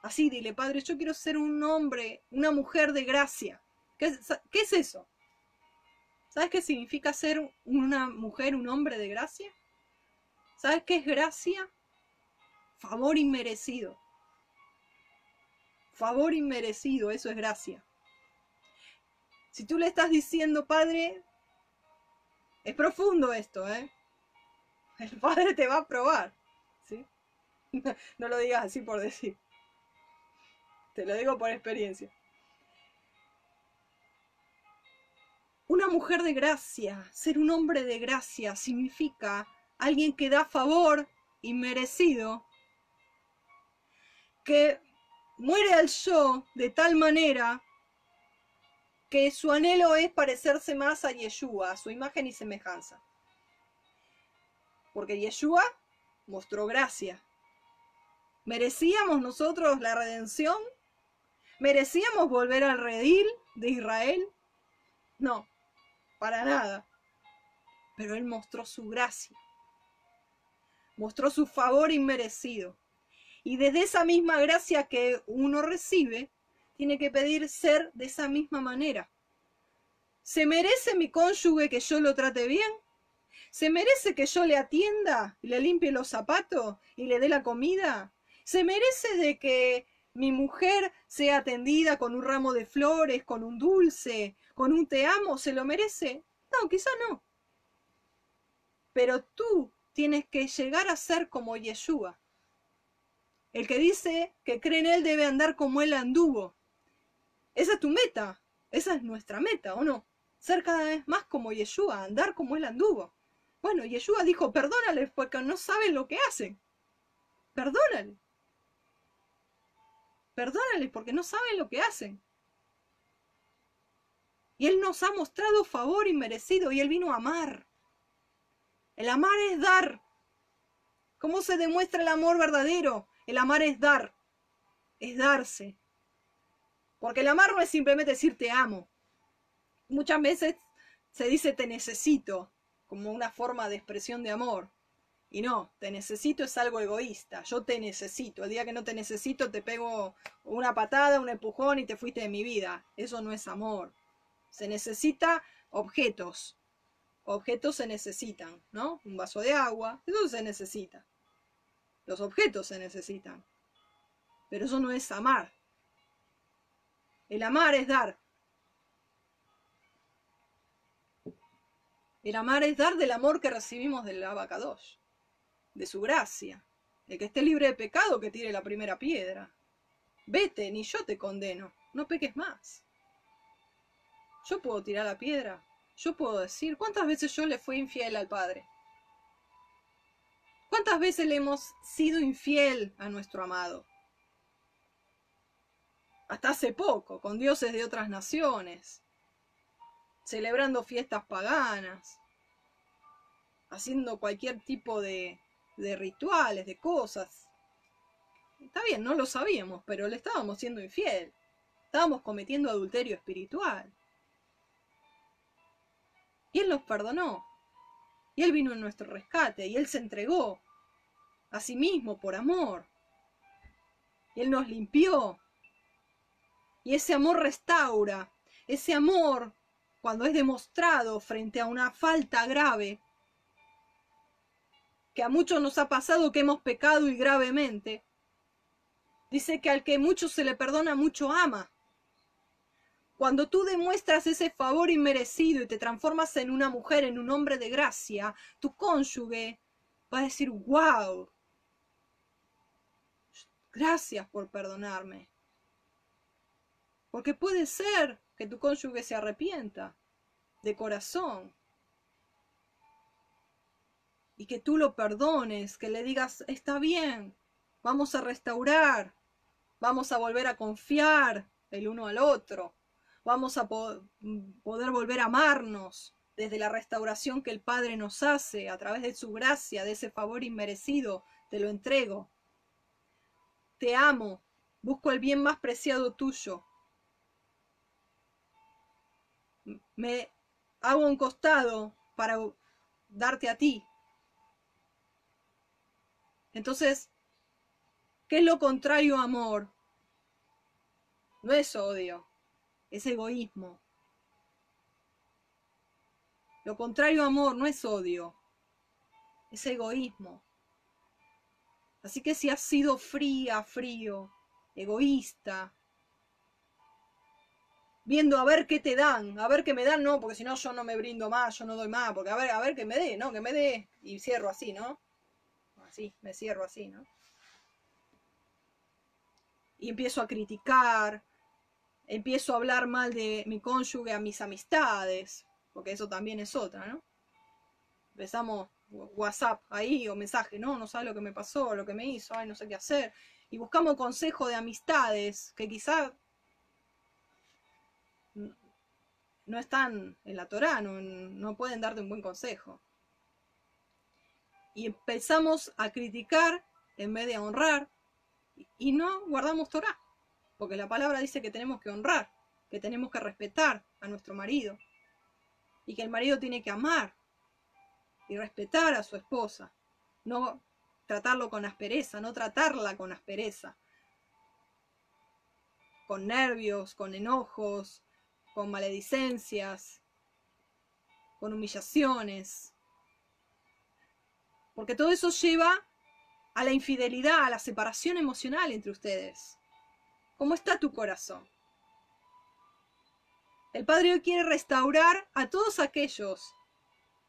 Así dile, Padre, yo quiero ser un hombre, una mujer de gracia. ¿Qué es, ¿qué es eso? ¿Sabes qué significa ser una mujer, un hombre de gracia? ¿Sabes qué es gracia? Favor inmerecido. Favor inmerecido, eso es gracia. Si tú le estás diciendo, Padre, es profundo esto, ¿eh? El Padre te va a probar, ¿sí? <laughs> No lo digas así por decir. Te lo digo por experiencia. Una mujer de gracia, ser un hombre de gracia, significa alguien que da favor inmerecido, que muere al yo de tal manera que su anhelo es parecerse más a Yeshua, a su imagen y semejanza. Porque Yeshua mostró gracia. ¿Merecíamos nosotros la redención? ¿Merecíamos volver al redil de Israel? No para nada. Pero Él mostró su gracia, mostró su favor inmerecido. Y desde esa misma gracia que uno recibe, tiene que pedir ser de esa misma manera. ¿Se merece mi cónyuge que yo lo trate bien? ¿Se merece que yo le atienda, le limpie los zapatos y le dé la comida? ¿Se merece de que mi mujer sea atendida con un ramo de flores, con un dulce, con un te amo, ¿se lo merece? No, quizá no. Pero tú tienes que llegar a ser como Yeshua. El que dice que cree en él debe andar como él anduvo. Esa es tu meta. Esa es nuestra meta, ¿o no? Ser cada vez más como Yeshua, andar como él anduvo. Bueno, Yeshua dijo, perdónale porque no saben lo que hacen. Perdónale. Perdónales porque no saben lo que hacen. Y Él nos ha mostrado favor inmerecido y Él vino a amar. El amar es dar. ¿Cómo se demuestra el amor verdadero? El amar es dar. Es darse. Porque el amar no es simplemente decir te amo. Muchas veces se dice te necesito como una forma de expresión de amor. Y no, te necesito es algo egoísta. Yo te necesito. El día que no te necesito te pego una patada, un empujón y te fuiste de mi vida. Eso no es amor. Se necesita objetos. Objetos se necesitan, ¿no? Un vaso de agua, eso se necesita. Los objetos se necesitan. Pero eso no es amar. El amar es dar. El amar es dar del amor que recibimos del abacadosh de su gracia. El que esté libre de pecado, que tire la primera piedra. Vete, ni yo te condeno, no peques más. Yo puedo tirar la piedra, yo puedo decir, ¿cuántas veces yo le fui infiel al Padre? ¿Cuántas veces le hemos sido infiel a nuestro amado? Hasta hace poco, con dioses de otras naciones, celebrando fiestas paganas, haciendo cualquier tipo de, de rituales, de cosas. Está bien, no lo sabíamos, pero le estábamos siendo infiel. Estábamos cometiendo adulterio espiritual. Y Él nos perdonó. Y Él vino en nuestro rescate. Y Él se entregó a sí mismo por amor. Y Él nos limpió. Y ese amor restaura. Ese amor, cuando es demostrado frente a una falta grave, que a muchos nos ha pasado que hemos pecado y gravemente, dice que al que mucho se le perdona, mucho ama. Cuando tú demuestras ese favor inmerecido y te transformas en una mujer, en un hombre de gracia, tu cónyuge va a decir, wow, gracias por perdonarme. Porque puede ser que tu cónyuge se arrepienta de corazón. Y que tú lo perdones, que le digas, está bien, vamos a restaurar, vamos a volver a confiar el uno al otro, vamos a poder volver a amarnos desde la restauración que el Padre nos hace a través de su gracia, de ese favor inmerecido, te lo entrego. Te amo, busco el bien más preciado tuyo, me hago un costado para darte a ti. Entonces, ¿qué es lo contrario a amor? No es odio, es egoísmo. Lo contrario a amor no es odio, es egoísmo. Así que si has sido fría, frío, egoísta, viendo a ver qué te dan, a ver qué me dan, no, porque si no yo no me brindo más, yo no doy más, porque a ver, a ver qué me dé, ¿no? Que me dé, y cierro así, ¿no? Así, me cierro así, ¿no? Y empiezo a criticar, empiezo a hablar mal de mi cónyuge a mis amistades, porque eso también es otra, ¿no? Empezamos WhatsApp ahí o mensaje, no, no sabe lo que me pasó, lo que me hizo, ay, no sé qué hacer. Y buscamos consejo de amistades que quizá no están en la Torah, no, pueden darte un buen consejo. Y empezamos a criticar en vez de honrar y no guardamos Torah, porque la palabra dice que tenemos que honrar, que tenemos que respetar a nuestro marido y que el marido tiene que amar y respetar a su esposa, no tratarlo con aspereza, no tratarla con aspereza, con nervios, con enojos, con maledicencias, con humillaciones. Porque todo eso lleva a la infidelidad, a la separación emocional entre ustedes. ¿Cómo está tu corazón? El Padre quiere restaurar a todos aquellos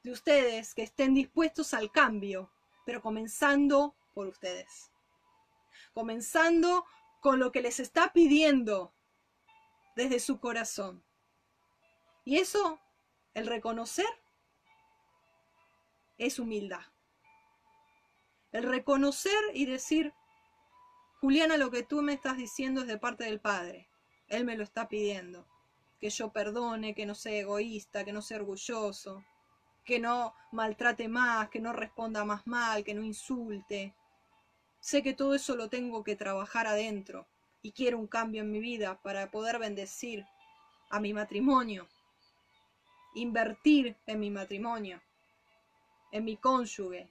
de ustedes que estén dispuestos al cambio, pero comenzando por ustedes. Comenzando con lo que les está pidiendo desde su corazón. Y eso, el reconocer, es humildad. El reconocer y decir, Juliana, lo que tú me estás diciendo es de parte del Padre. Él me lo está pidiendo. Que yo perdone, que no sea egoísta, que no sea orgulloso, que no maltrate más, que no responda más mal, que no insulte. Sé que todo eso lo tengo que trabajar adentro y quiero un cambio en mi vida para poder bendecir a mi matrimonio, invertir en mi matrimonio, en mi cónyuge.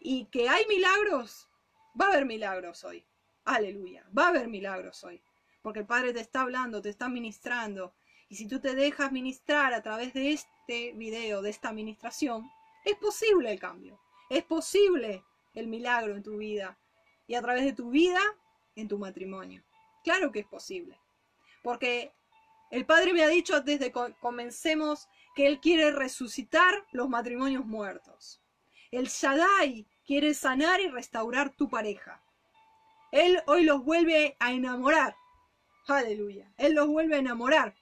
Y que hay milagros, va a haber milagros hoy. Aleluya, va a haber milagros hoy. Porque el Padre te está hablando, te está ministrando. Y si tú te dejas ministrar a través de este video, de esta administración, es posible el cambio. Es posible el milagro en tu vida. Y a través de tu vida, en tu matrimonio. Claro que es posible. Porque el Padre me ha dicho desde que comencemos que Él quiere resucitar los matrimonios muertos. El Shaddai quiere sanar y restaurar tu pareja. Él hoy los vuelve a enamorar. Aleluya. Él los vuelve a enamorar.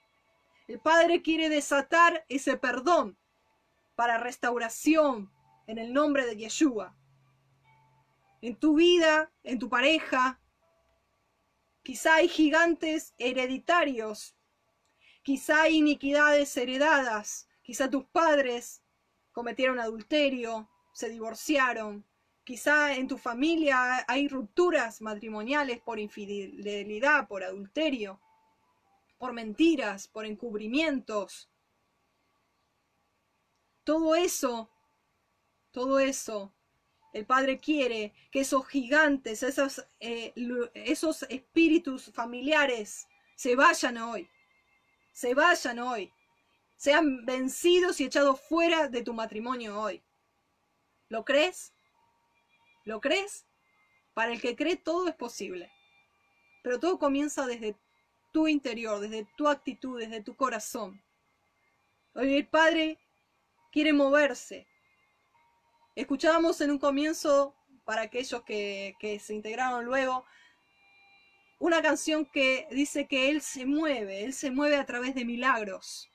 El Padre quiere desatar ese perdón para restauración en el nombre de Yeshua. En tu vida, en tu pareja. Quizá hay gigantes hereditarios Quizá hay iniquidades heredadas, quizá tus padres cometieron adulterio, se divorciaron, quizá en tu familia hay rupturas matrimoniales por infidelidad, por adulterio, por mentiras, por encubrimientos. todo eso, todo eso, el Padre quiere que esos gigantes, esos, eh, esos espíritus familiares se vayan hoy, se vayan hoy, sean vencidos y echados fuera de tu matrimonio hoy. ¿Lo crees? ¿Lo crees? Para el que cree todo es posible. Pero todo comienza desde tu interior, desde tu actitud, desde tu corazón. Hoy el Padre quiere moverse. Escuchábamos en un comienzo, para aquellos que, que se integraron luego, una canción que dice que Él se mueve, Él se mueve a través de milagros.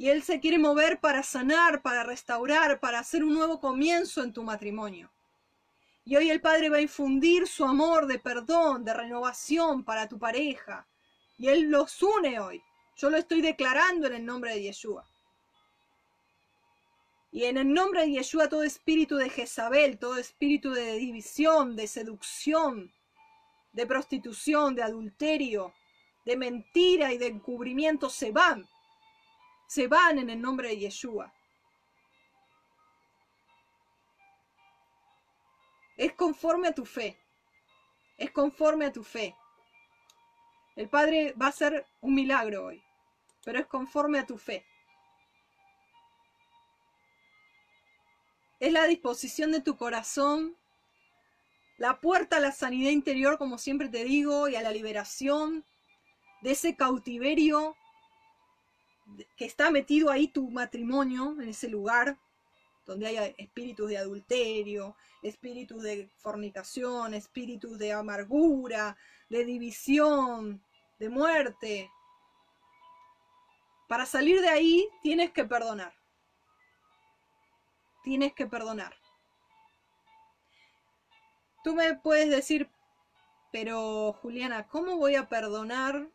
Y Él se quiere mover para sanar, para restaurar, para hacer un nuevo comienzo en tu matrimonio. Y hoy el Padre va a infundir su amor de perdón, de renovación para tu pareja. Y Él los une hoy. Yo lo estoy declarando en el nombre de Yeshua. Y en el nombre de Yeshua todo espíritu de Jezabel, todo espíritu de división, de seducción, de prostitución, de adulterio, de mentira y de encubrimiento se van se van en el nombre de Yeshua. Es conforme a tu fe. Es conforme a tu fe. El Padre va a hacer un milagro hoy, pero es conforme a tu fe. Es la disposición de tu corazón, la puerta a la sanidad interior, como siempre te digo, y a la liberación de ese cautiverio que está metido ahí tu matrimonio, en ese lugar, donde hay espíritus de adulterio, espíritus de fornicación, espíritus de amargura, de división, de muerte. Para salir de ahí tienes que perdonar. Tienes que perdonar. Tú me puedes decir, pero Juliana, ¿cómo voy a perdonar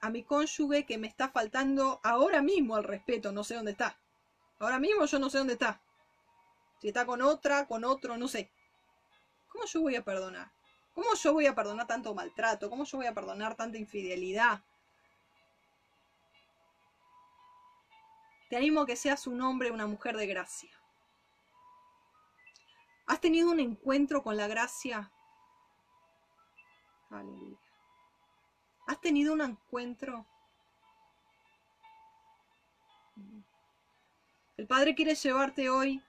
a mi cónyuge que me está faltando ahora mismo el respeto, no sé dónde está. Ahora mismo yo no sé dónde está. Si está con otra, con otro, no sé. ¿Cómo yo voy a perdonar? ¿Cómo yo voy a perdonar tanto maltrato? ¿Cómo yo voy a perdonar tanta infidelidad? Te animo a que seas un hombre, una mujer de gracia. ¿Has tenido un encuentro con la gracia? Aleluya. ¿Has tenido un encuentro? El Padre quiere llevarte hoy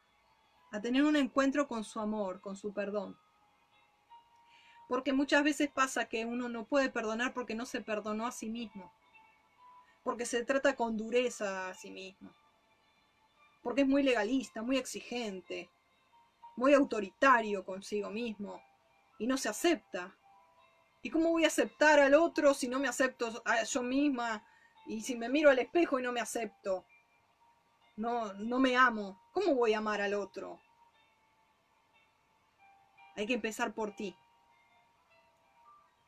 a tener un encuentro con su amor, con su perdón. Porque muchas veces pasa que uno no puede perdonar porque no se perdonó a sí mismo. Porque se trata con dureza a sí mismo. Porque es muy legalista, muy exigente, muy autoritario consigo mismo. Y no se acepta. ¿Y cómo voy a aceptar al otro si no me acepto a yo misma? Y si me miro al espejo y no me acepto. No, no me amo. ¿Cómo voy a amar al otro? Hay que empezar por ti.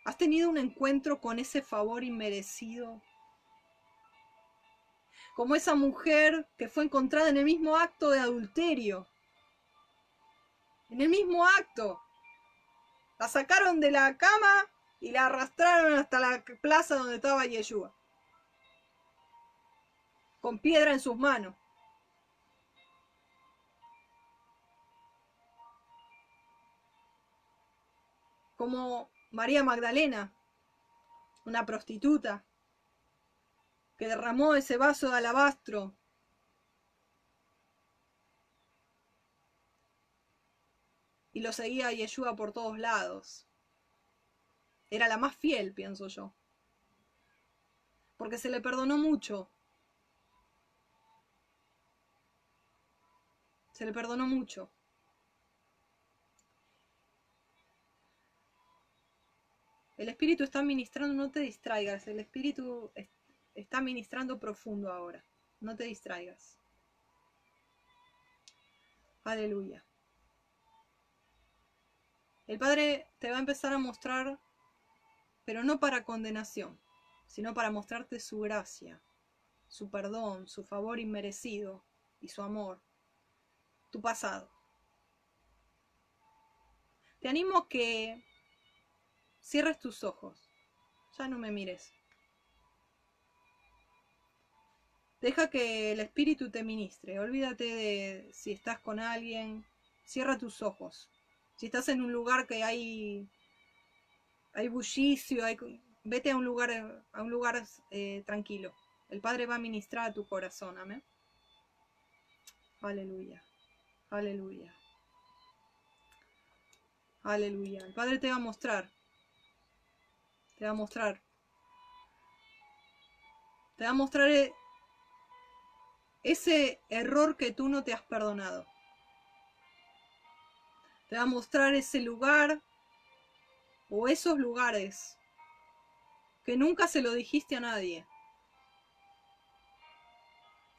¿Has tenido un encuentro con ese favor inmerecido? Como esa mujer que fue encontrada en el mismo acto de adulterio. En el mismo acto. La sacaron de la cama y la arrastraron hasta la plaza donde estaba Yeshua, con piedra en sus manos. Como María Magdalena, una prostituta, que derramó ese vaso de alabastro y lo seguía a Yeshua por todos lados. Era la más fiel, pienso yo. Porque se le perdonó mucho. Se le perdonó mucho. El espíritu está ministrando, no te distraigas. El espíritu está ministrando profundo ahora. No te distraigas. Aleluya. El Padre te va a empezar a mostrar pero no para condenación, sino para mostrarte su gracia, su perdón, su favor inmerecido y su amor, tu pasado. Te animo que cierres tus ojos, ya no me mires. Deja que el espíritu te ministre. Olvídate de si estás con alguien. Cierra tus ojos. Si estás en un lugar que hay hay bullicio, hay, vete a un lugar a un lugar eh, tranquilo. El Padre va a ministrar a tu corazón. Amén. Aleluya. Aleluya. Aleluya. El Padre te va a mostrar. Te va a mostrar. Te va a mostrar eh, ese error que tú no te has perdonado. Te va a mostrar ese lugar o esos lugares que nunca se lo dijiste a nadie.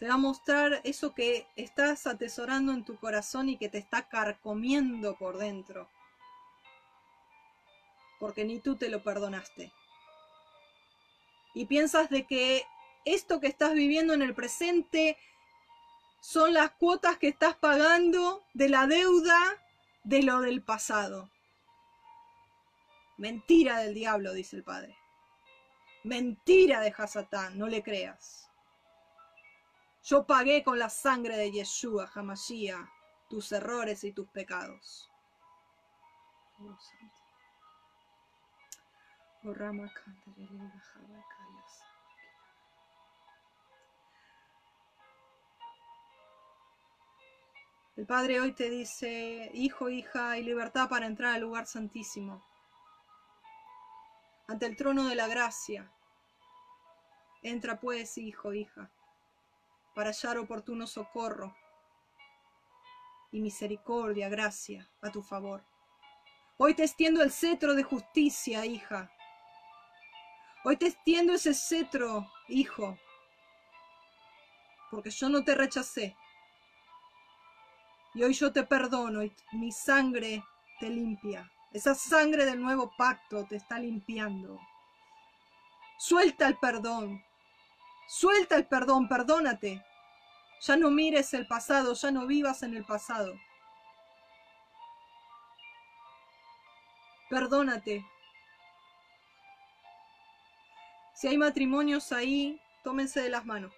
Te va a mostrar eso que estás atesorando en tu corazón y que te está carcomiendo por dentro. Porque ni tú te lo perdonaste. Y piensas de que esto que estás viviendo en el presente son las cuotas que estás pagando de la deuda de lo del pasado. Mentira del diablo, dice el Padre. Mentira de Hasatán, no le creas. Yo pagué con la sangre de Yeshua, Hamashia, tus errores y tus pecados. El Padre hoy te dice, hijo, hija, hay libertad para entrar al lugar santísimo, ante el trono de la gracia. Entra pues, hijo, hija, para hallar oportuno socorro y misericordia, gracia a tu favor. Hoy te extiendo el cetro de justicia, hija. Hoy te extiendo ese cetro, hijo, porque yo no te rechacé y hoy yo te perdono y mi sangre te limpia. Esa sangre del nuevo pacto te está limpiando. Suelta el perdón. Suelta el perdón, perdónate. Ya no mires el pasado, ya no vivas en el pasado. Perdónate. Si hay matrimonios ahí, tómense de las manos.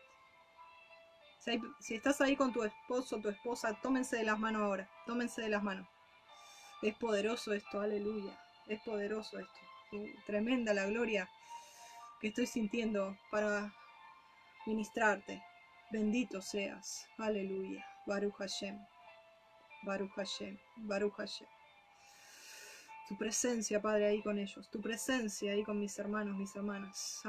Si, estás ahí con tu esposo tu esposa, tómense de las manos ahora. Tómense de las manos. Es poderoso esto, aleluya. Es poderoso esto. Tremenda la gloria que estoy sintiendo para ministrarte. Bendito seas. Aleluya. Baruch Hashem. Baruch Hashem. Baruch Hashem. Tu presencia, Padre, ahí con ellos. Tu presencia ahí con mis hermanos, mis hermanas.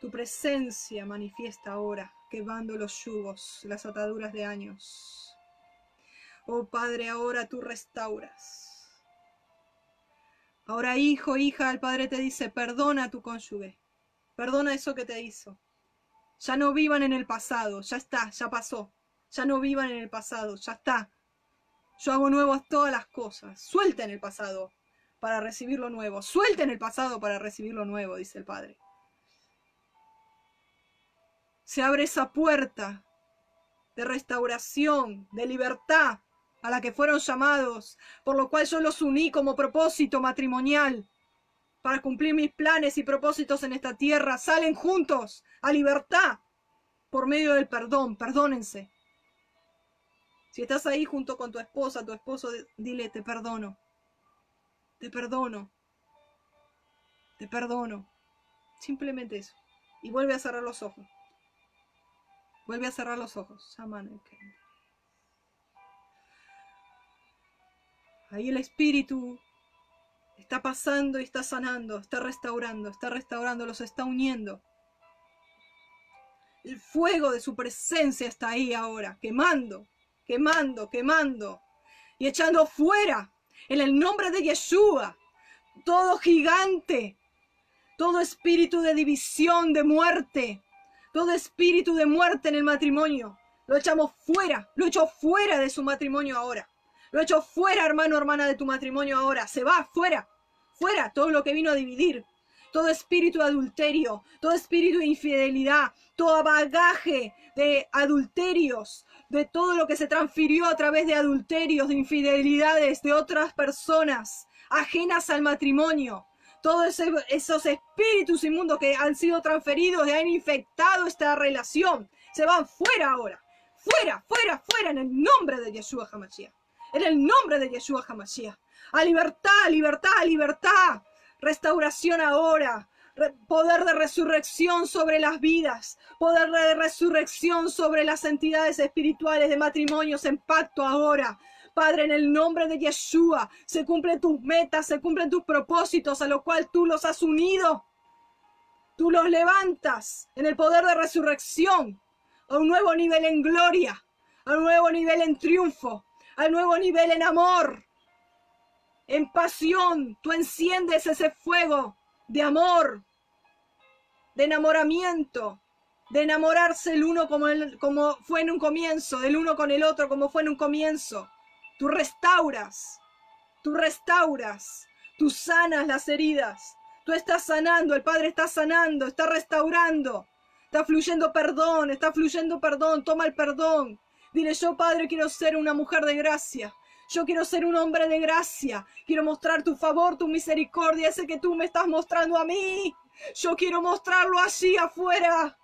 Tu presencia manifiesta ahora, quemando los yugos, las ataduras de años. Oh Padre, ahora tú restauras. Ahora, hijo, hija, el Padre te dice, perdona a tu cónyuge. Perdona eso que te hizo. Ya no vivan en el pasado, ya está, ya pasó. Ya no vivan en el pasado, ya está. Yo hago nuevas todas las cosas. Suelten el pasado para recibir lo nuevo. Suelten el pasado para recibir lo nuevo, dice el Padre se abre esa puerta de restauración, de libertad a la que fueron llamados, por lo cual yo los uní como propósito matrimonial para cumplir mis planes y propósitos en esta tierra. Salen juntos a libertad por medio del perdón. Perdónense. Si estás ahí junto con tu esposa, tu esposo, dile, te perdono. Te perdono. Te perdono. Simplemente eso. Y vuelve a cerrar los ojos. Vuelve a cerrar los ojos. Ahí el espíritu está pasando y está sanando, está restaurando, está restaurando, los está uniendo. El fuego de su presencia está ahí ahora, quemando, quemando, quemando y echando fuera en el nombre de Yeshua todo gigante, todo espíritu de división, de muerte, todo espíritu de muerte en el matrimonio. Lo echamos fuera, lo echo fuera de su matrimonio ahora. Lo echo fuera, hermano, hermana, de tu matrimonio ahora. Se va, fuera, fuera, todo lo que vino a dividir. Todo espíritu de adulterio, todo espíritu de infidelidad, todo bagaje de adulterios, de todo lo que se transfirió a través de adulterios, de infidelidades de otras personas ajenas al matrimonio. todos esos espíritus inmundos que han sido transferidos y han infectado esta relación, se van fuera ahora. Fuera, fuera, fuera en el nombre de Yeshua Hamashiach. En el nombre de Yeshua Hamashiach. A libertad, libertad, libertad. Restauración ahora. Poder de resurrección sobre las vidas. Poder de resurrección sobre las entidades espirituales de matrimonios en pacto ahora. Padre, en el nombre de Yeshua, se cumplen tus metas, se cumplen tus propósitos a los cuales tú los has unido. Tú los levantas en el poder de resurrección a un nuevo nivel en gloria, a un nuevo nivel en triunfo, a un nuevo nivel en amor, en pasión. Tú enciendes ese fuego de amor, de enamoramiento, de enamorarse el uno como, el, como fue en un comienzo, del uno con el otro como fue en un comienzo. Tú restauras, tú restauras, tú sanas las heridas, tú estás sanando, el Padre está sanando, está restaurando, Está fluyendo perdón, está fluyendo perdón, toma el perdón. Dile yo, Padre, quiero ser una mujer de gracia. Yo quiero ser un hombre de gracia. Quiero mostrar tu favor, tu misericordia, ese que tú me estás mostrando a mí. Yo quiero mostrarlo allí afuera.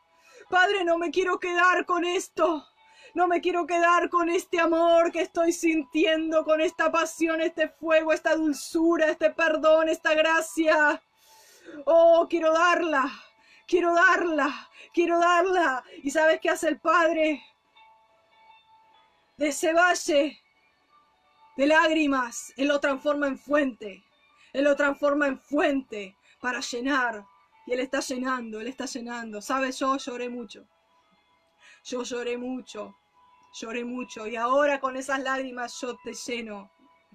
Padre, no me quiero quedar con esto. No me quiero quedar con este amor que estoy sintiendo, con esta pasión, este fuego, esta dulzura, este perdón, esta gracia. Oh, quiero darla. Quiero darla quiero darla. ¿Y sabes qué hace el Padre? De ese valle de lágrimas, Él lo transforma en fuente. Él lo transforma en fuente para llenar. Y Él está llenando, Él está llenando. ¿Sabes? Yo lloré mucho. Yo lloré mucho. Lloré mucho. Y ahora con esas lágrimas yo te lleno.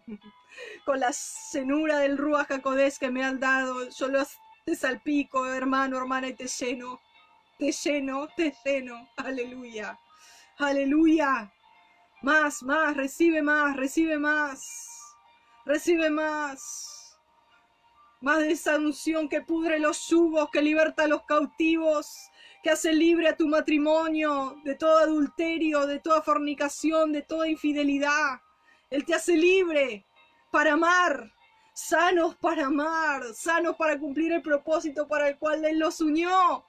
<laughs> Con la cenura del Ruach Jacodés que me han dado, yo los te salpico, hermano, hermana, y te lleno te lleno, te lleno. Aleluya. Aleluya. Más, más, recibe más, recibe más. Recibe más. Más de esa unción que pudre los yugos, que liberta a los cautivos, que hace libre a tu matrimonio de todo adulterio, de toda fornicación, de toda infidelidad. Él te hace libre para amar, sanos para amar, sanos para cumplir el propósito para el cual Él los unió.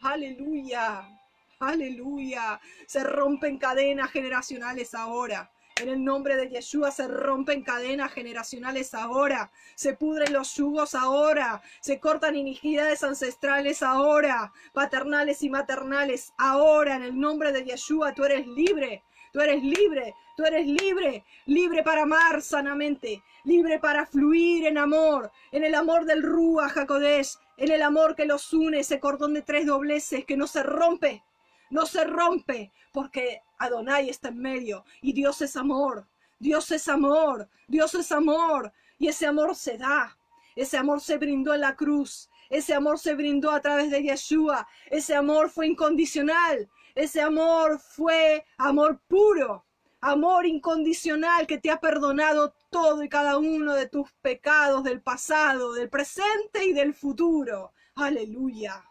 Aleluya. Aleluya. Se rompen cadenas generacionales ahora. En el nombre de Yeshua se rompen cadenas generacionales ahora. Se pudren los yugos ahora. Se cortan iniquidades ancestrales ahora. Paternales y maternales ahora. En el nombre de Yeshua tú eres libre. Tú eres libre. Tú eres libre. Libre para amar sanamente. Libre para fluir en amor. En el amor del Rúa Jacodesh en el amor que los une, ese cordón de tres dobleces que no se rompe, no se rompe, porque Adonai está en medio y Dios es amor, Dios es amor, Dios es amor, y ese amor se da, ese amor se brindó en la cruz, ese amor se brindó a través de Yeshua, ese amor fue incondicional, ese amor fue amor puro, amor incondicional que te ha perdonado todo y cada uno de tus pecados del pasado, del presente y del futuro. Aleluya,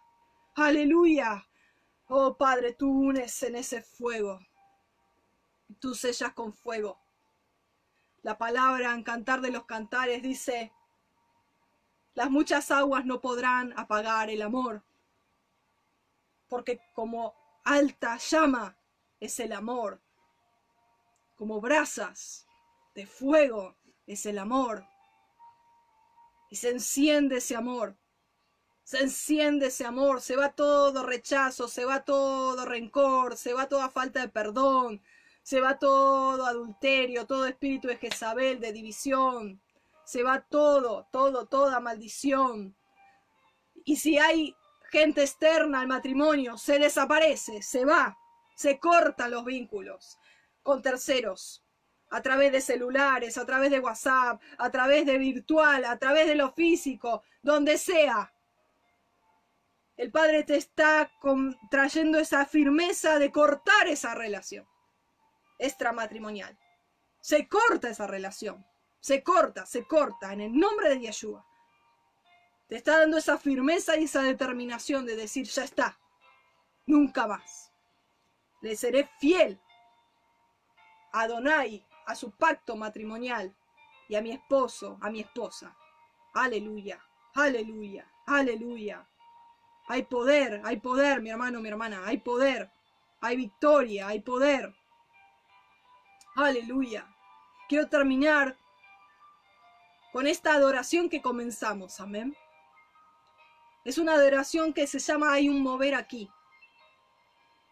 aleluya. Oh Padre, tú unes en ese fuego, tú sellas con fuego. La palabra en Cantar de los Cantares dice, las muchas aguas no podrán apagar el amor, porque como alta llama es el amor como brasas de fuego es el amor. Y se enciende ese amor. Se enciende ese amor, se va todo rechazo, se va todo rencor, se va toda falta de perdón, se va todo adulterio, todo espíritu de Jezabel, de división, se va todo, todo, toda maldición. Y si hay gente externa al matrimonio, se desaparece, se va, se cortan los vínculos con terceros, a través de celulares, a través de WhatsApp, a través de virtual, a través de lo físico, donde sea. El Padre te está trayendo esa firmeza de cortar esa relación extramatrimonial. Se corta esa relación. Se corta, se corta, en el nombre de Yeshua. Te está dando esa firmeza y esa determinación de decir, ya está, nunca más. Le seré fiel a Adonai, a su pacto matrimonial y a mi esposo, a mi esposa. Aleluya, Aleluya, aleluya. Hay poder, hay poder, mi hermano, mi hermana, hay poder. Hay victoria, hay poder. Aleluya. Quiero terminar con esta adoración que comenzamos, amén. Es una adoración que se llama Hay un mover aquí.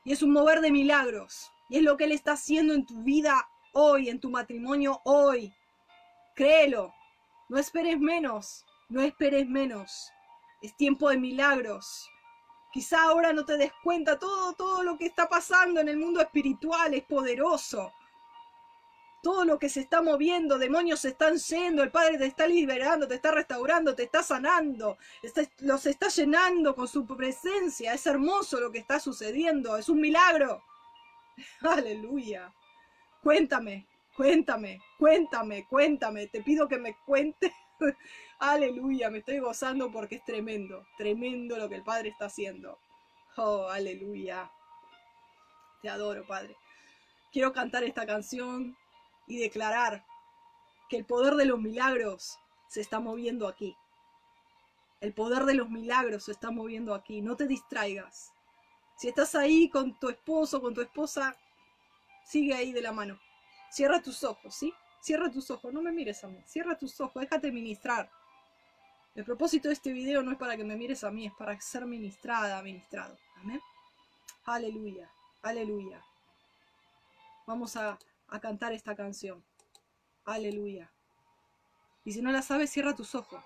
Y es un mover de milagros. Y es lo que Él está haciendo en tu vida hoy, en tu matrimonio hoy. Créelo. No esperes menos. No esperes menos. Es tiempo de milagros. Quizá ahora no te des cuenta todo, todo lo que está pasando en el mundo espiritual es poderoso. Todo lo que se está moviendo, demonios se están yendo, el Padre te está liberando, te está restaurando, te está sanando, los está llenando con su presencia. Es hermoso lo que está sucediendo, es un milagro. <laughs> Aleluya. Cuéntame, cuéntame, cuéntame, cuéntame. Te pido que me cuentes <laughs> aleluya, me estoy gozando porque es tremendo, tremendo lo que el Padre está haciendo. Oh, aleluya. Te adoro, Padre. Quiero cantar esta canción y declarar que el poder de los milagros se está moviendo aquí. El poder de los milagros se está moviendo aquí. No te distraigas. Si estás ahí con tu esposo, con tu esposa, sigue ahí de la mano. Cierra tus ojos, ¿sí? Cierra tus ojos, no me mires a mí. Cierra tus ojos, déjate ministrar. El propósito de este video no es para que me mires a mí, es para ser ministrada, ministrado. Amén. Aleluya, aleluya. Vamos a, a cantar esta canción. Aleluya. Y si no la sabes, cierra tus ojos.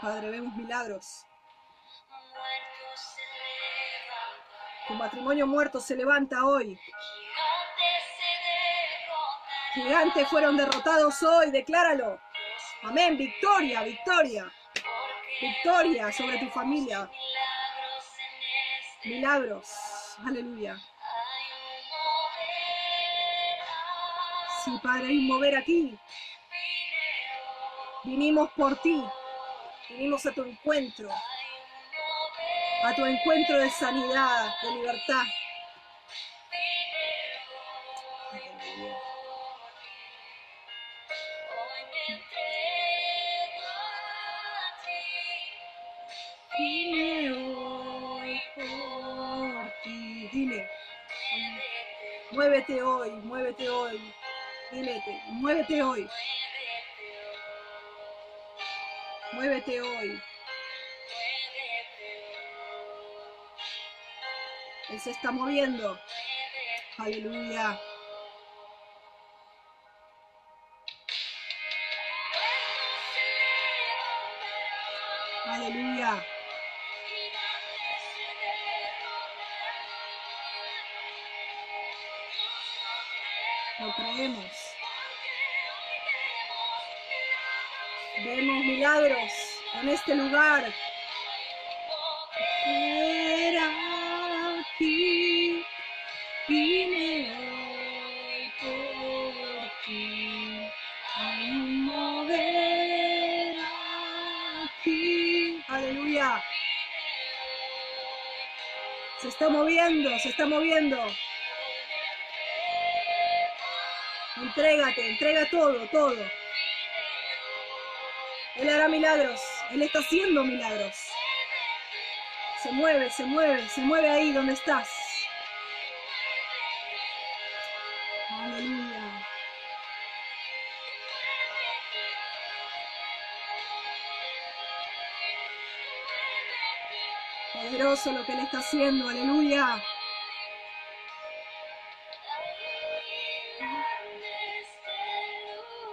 Padre, vemos milagros. Tu matrimonio muerto se levanta hoy. Gigantes fueron derrotados hoy, decláralo. Amén, victoria, victoria. Victoria sobre tu familia. Milagros. Aleluya. Sí, Padre, hay mover aquí. Vinimos por ti. Venimos a tu encuentro, a tu encuentro de sanidad, de libertad. Dime. Muévete hoy, muévete hoy. Dile, muévete hoy. Muévete hoy. Él se está moviendo. Aleluya. Aleluya. Lo creemos. Vemos milagros en este lugar. Era aquí, vine hoy por ti. Hay mover aquí. Aleluya. Se está moviendo, se está moviendo. Entrégate, entrega todo, todo. Él hará milagros. Él está haciendo milagros. Se mueve, se mueve, se mueve ahí donde estás. Aleluya. Poderoso lo que Él está haciendo. Aleluya.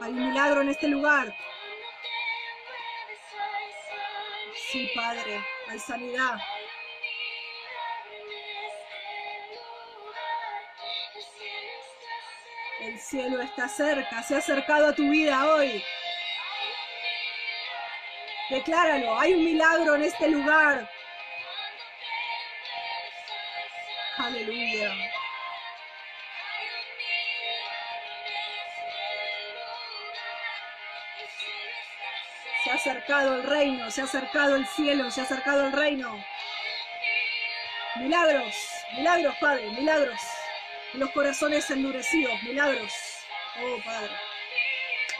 Hay un milagro en este lugar. Padre, hay sanidad. El cielo está cerca, se ha acercado a tu vida hoy. Decláralo, hay un milagro en este lugar. Acercado el reino, se ha acercado el cielo, se ha acercado el reino. Milagros, milagros, Padre, milagros. En los corazones endurecidos, milagros. Oh, Padre.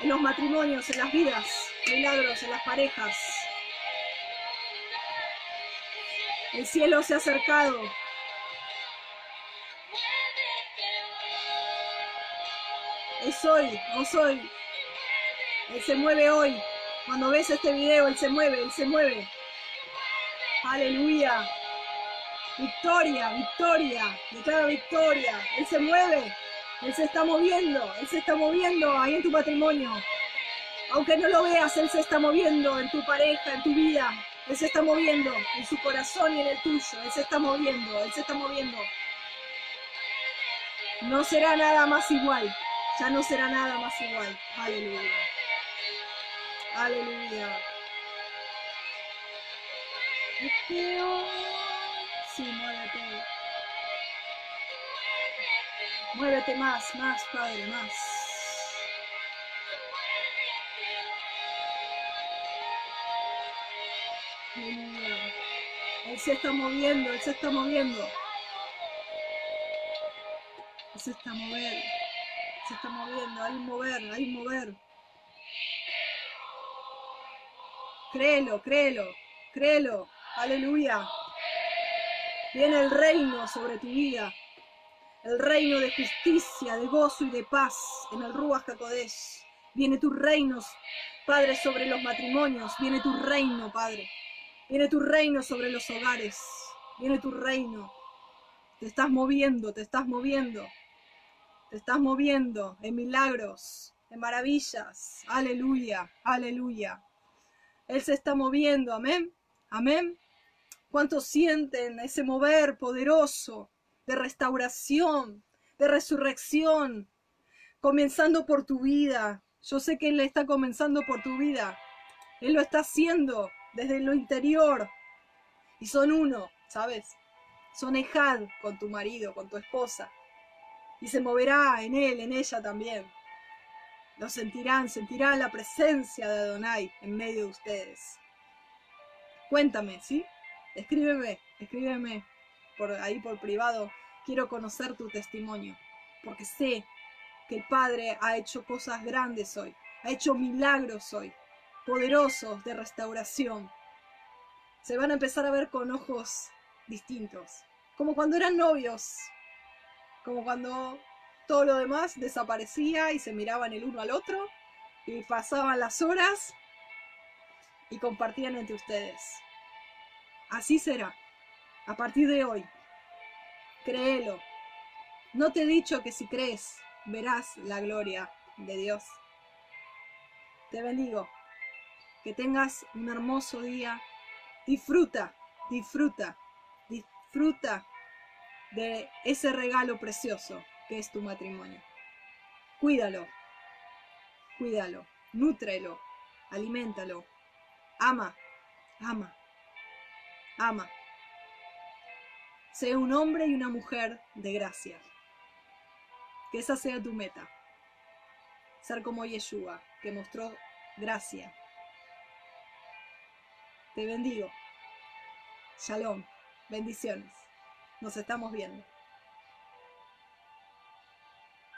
En los matrimonios, en las vidas, milagros en las parejas. El cielo se ha acercado. Es hoy, no soy. Él se mueve hoy. Cuando ves este video, Él se mueve, Él se mueve. Aleluya. Victoria, victoria. Declara victoria. Él se mueve. Él se está moviendo. Él se está moviendo ahí en tu matrimonio. Aunque no lo veas, Él se está moviendo en tu pareja, en tu vida. Él se está moviendo en su corazón y en el tuyo. Él se está moviendo, Él se está moviendo. No será nada más igual. Ya no será nada más igual. Aleluya. Aleluya. Sí, muévete. Muévete más, más, Padre, más. Él se está moviendo, Él se está moviendo. Él se está moviendo. Se está moviendo, hay mover, hay mover. Créelo, créelo, créelo. Aleluya. Viene el reino sobre tu vida. El reino de justicia, de gozo y de paz en el Ruach HaKodesh. Viene tu reino, Padre, sobre los matrimonios. Viene tu reino, Padre. Viene tu reino sobre los hogares. Viene tu reino. Te estás moviendo, te estás moviendo. Te estás moviendo en milagros, en maravillas. Aleluya, aleluya. Él se está moviendo, amén, amén. ¿Cuántos sienten ese mover poderoso de restauración, de resurrección, comenzando por tu vida? Yo sé que Él está comenzando por tu vida. Él lo está haciendo desde lo interior. Y son uno, ¿sabes? Son Ejad con tu marido, con tu esposa. Y se moverá en él, en ella también. Lo sentirán, sentirán la presencia de Adonai en medio de ustedes. Cuéntame, ¿sí? Escríbeme, escríbeme por ahí por privado. Quiero conocer tu testimonio, porque sé que el Padre ha hecho cosas grandes hoy, ha hecho milagros hoy poderosos de restauración. Se van a empezar a ver con ojos distintos, como cuando eran novios, como cuando todo lo demás desaparecía y se miraban el uno al otro y pasaban las horas y compartían entre ustedes. Así será, a partir de hoy. Créelo. No te he dicho que si crees verás la gloria de Dios. Te bendigo. Que tengas un hermoso día. Disfruta, disfruta, disfruta de ese regalo precioso que es tu matrimonio. Cuídalo, cuídalo, nútrelo, aliméntalo, ama, ama, ama. Sé un hombre y una mujer de gracia. Que esa sea tu meta. Ser como Yeshua, que mostró gracia te bendigo. Shalom. Bendiciones. Nos estamos viendo.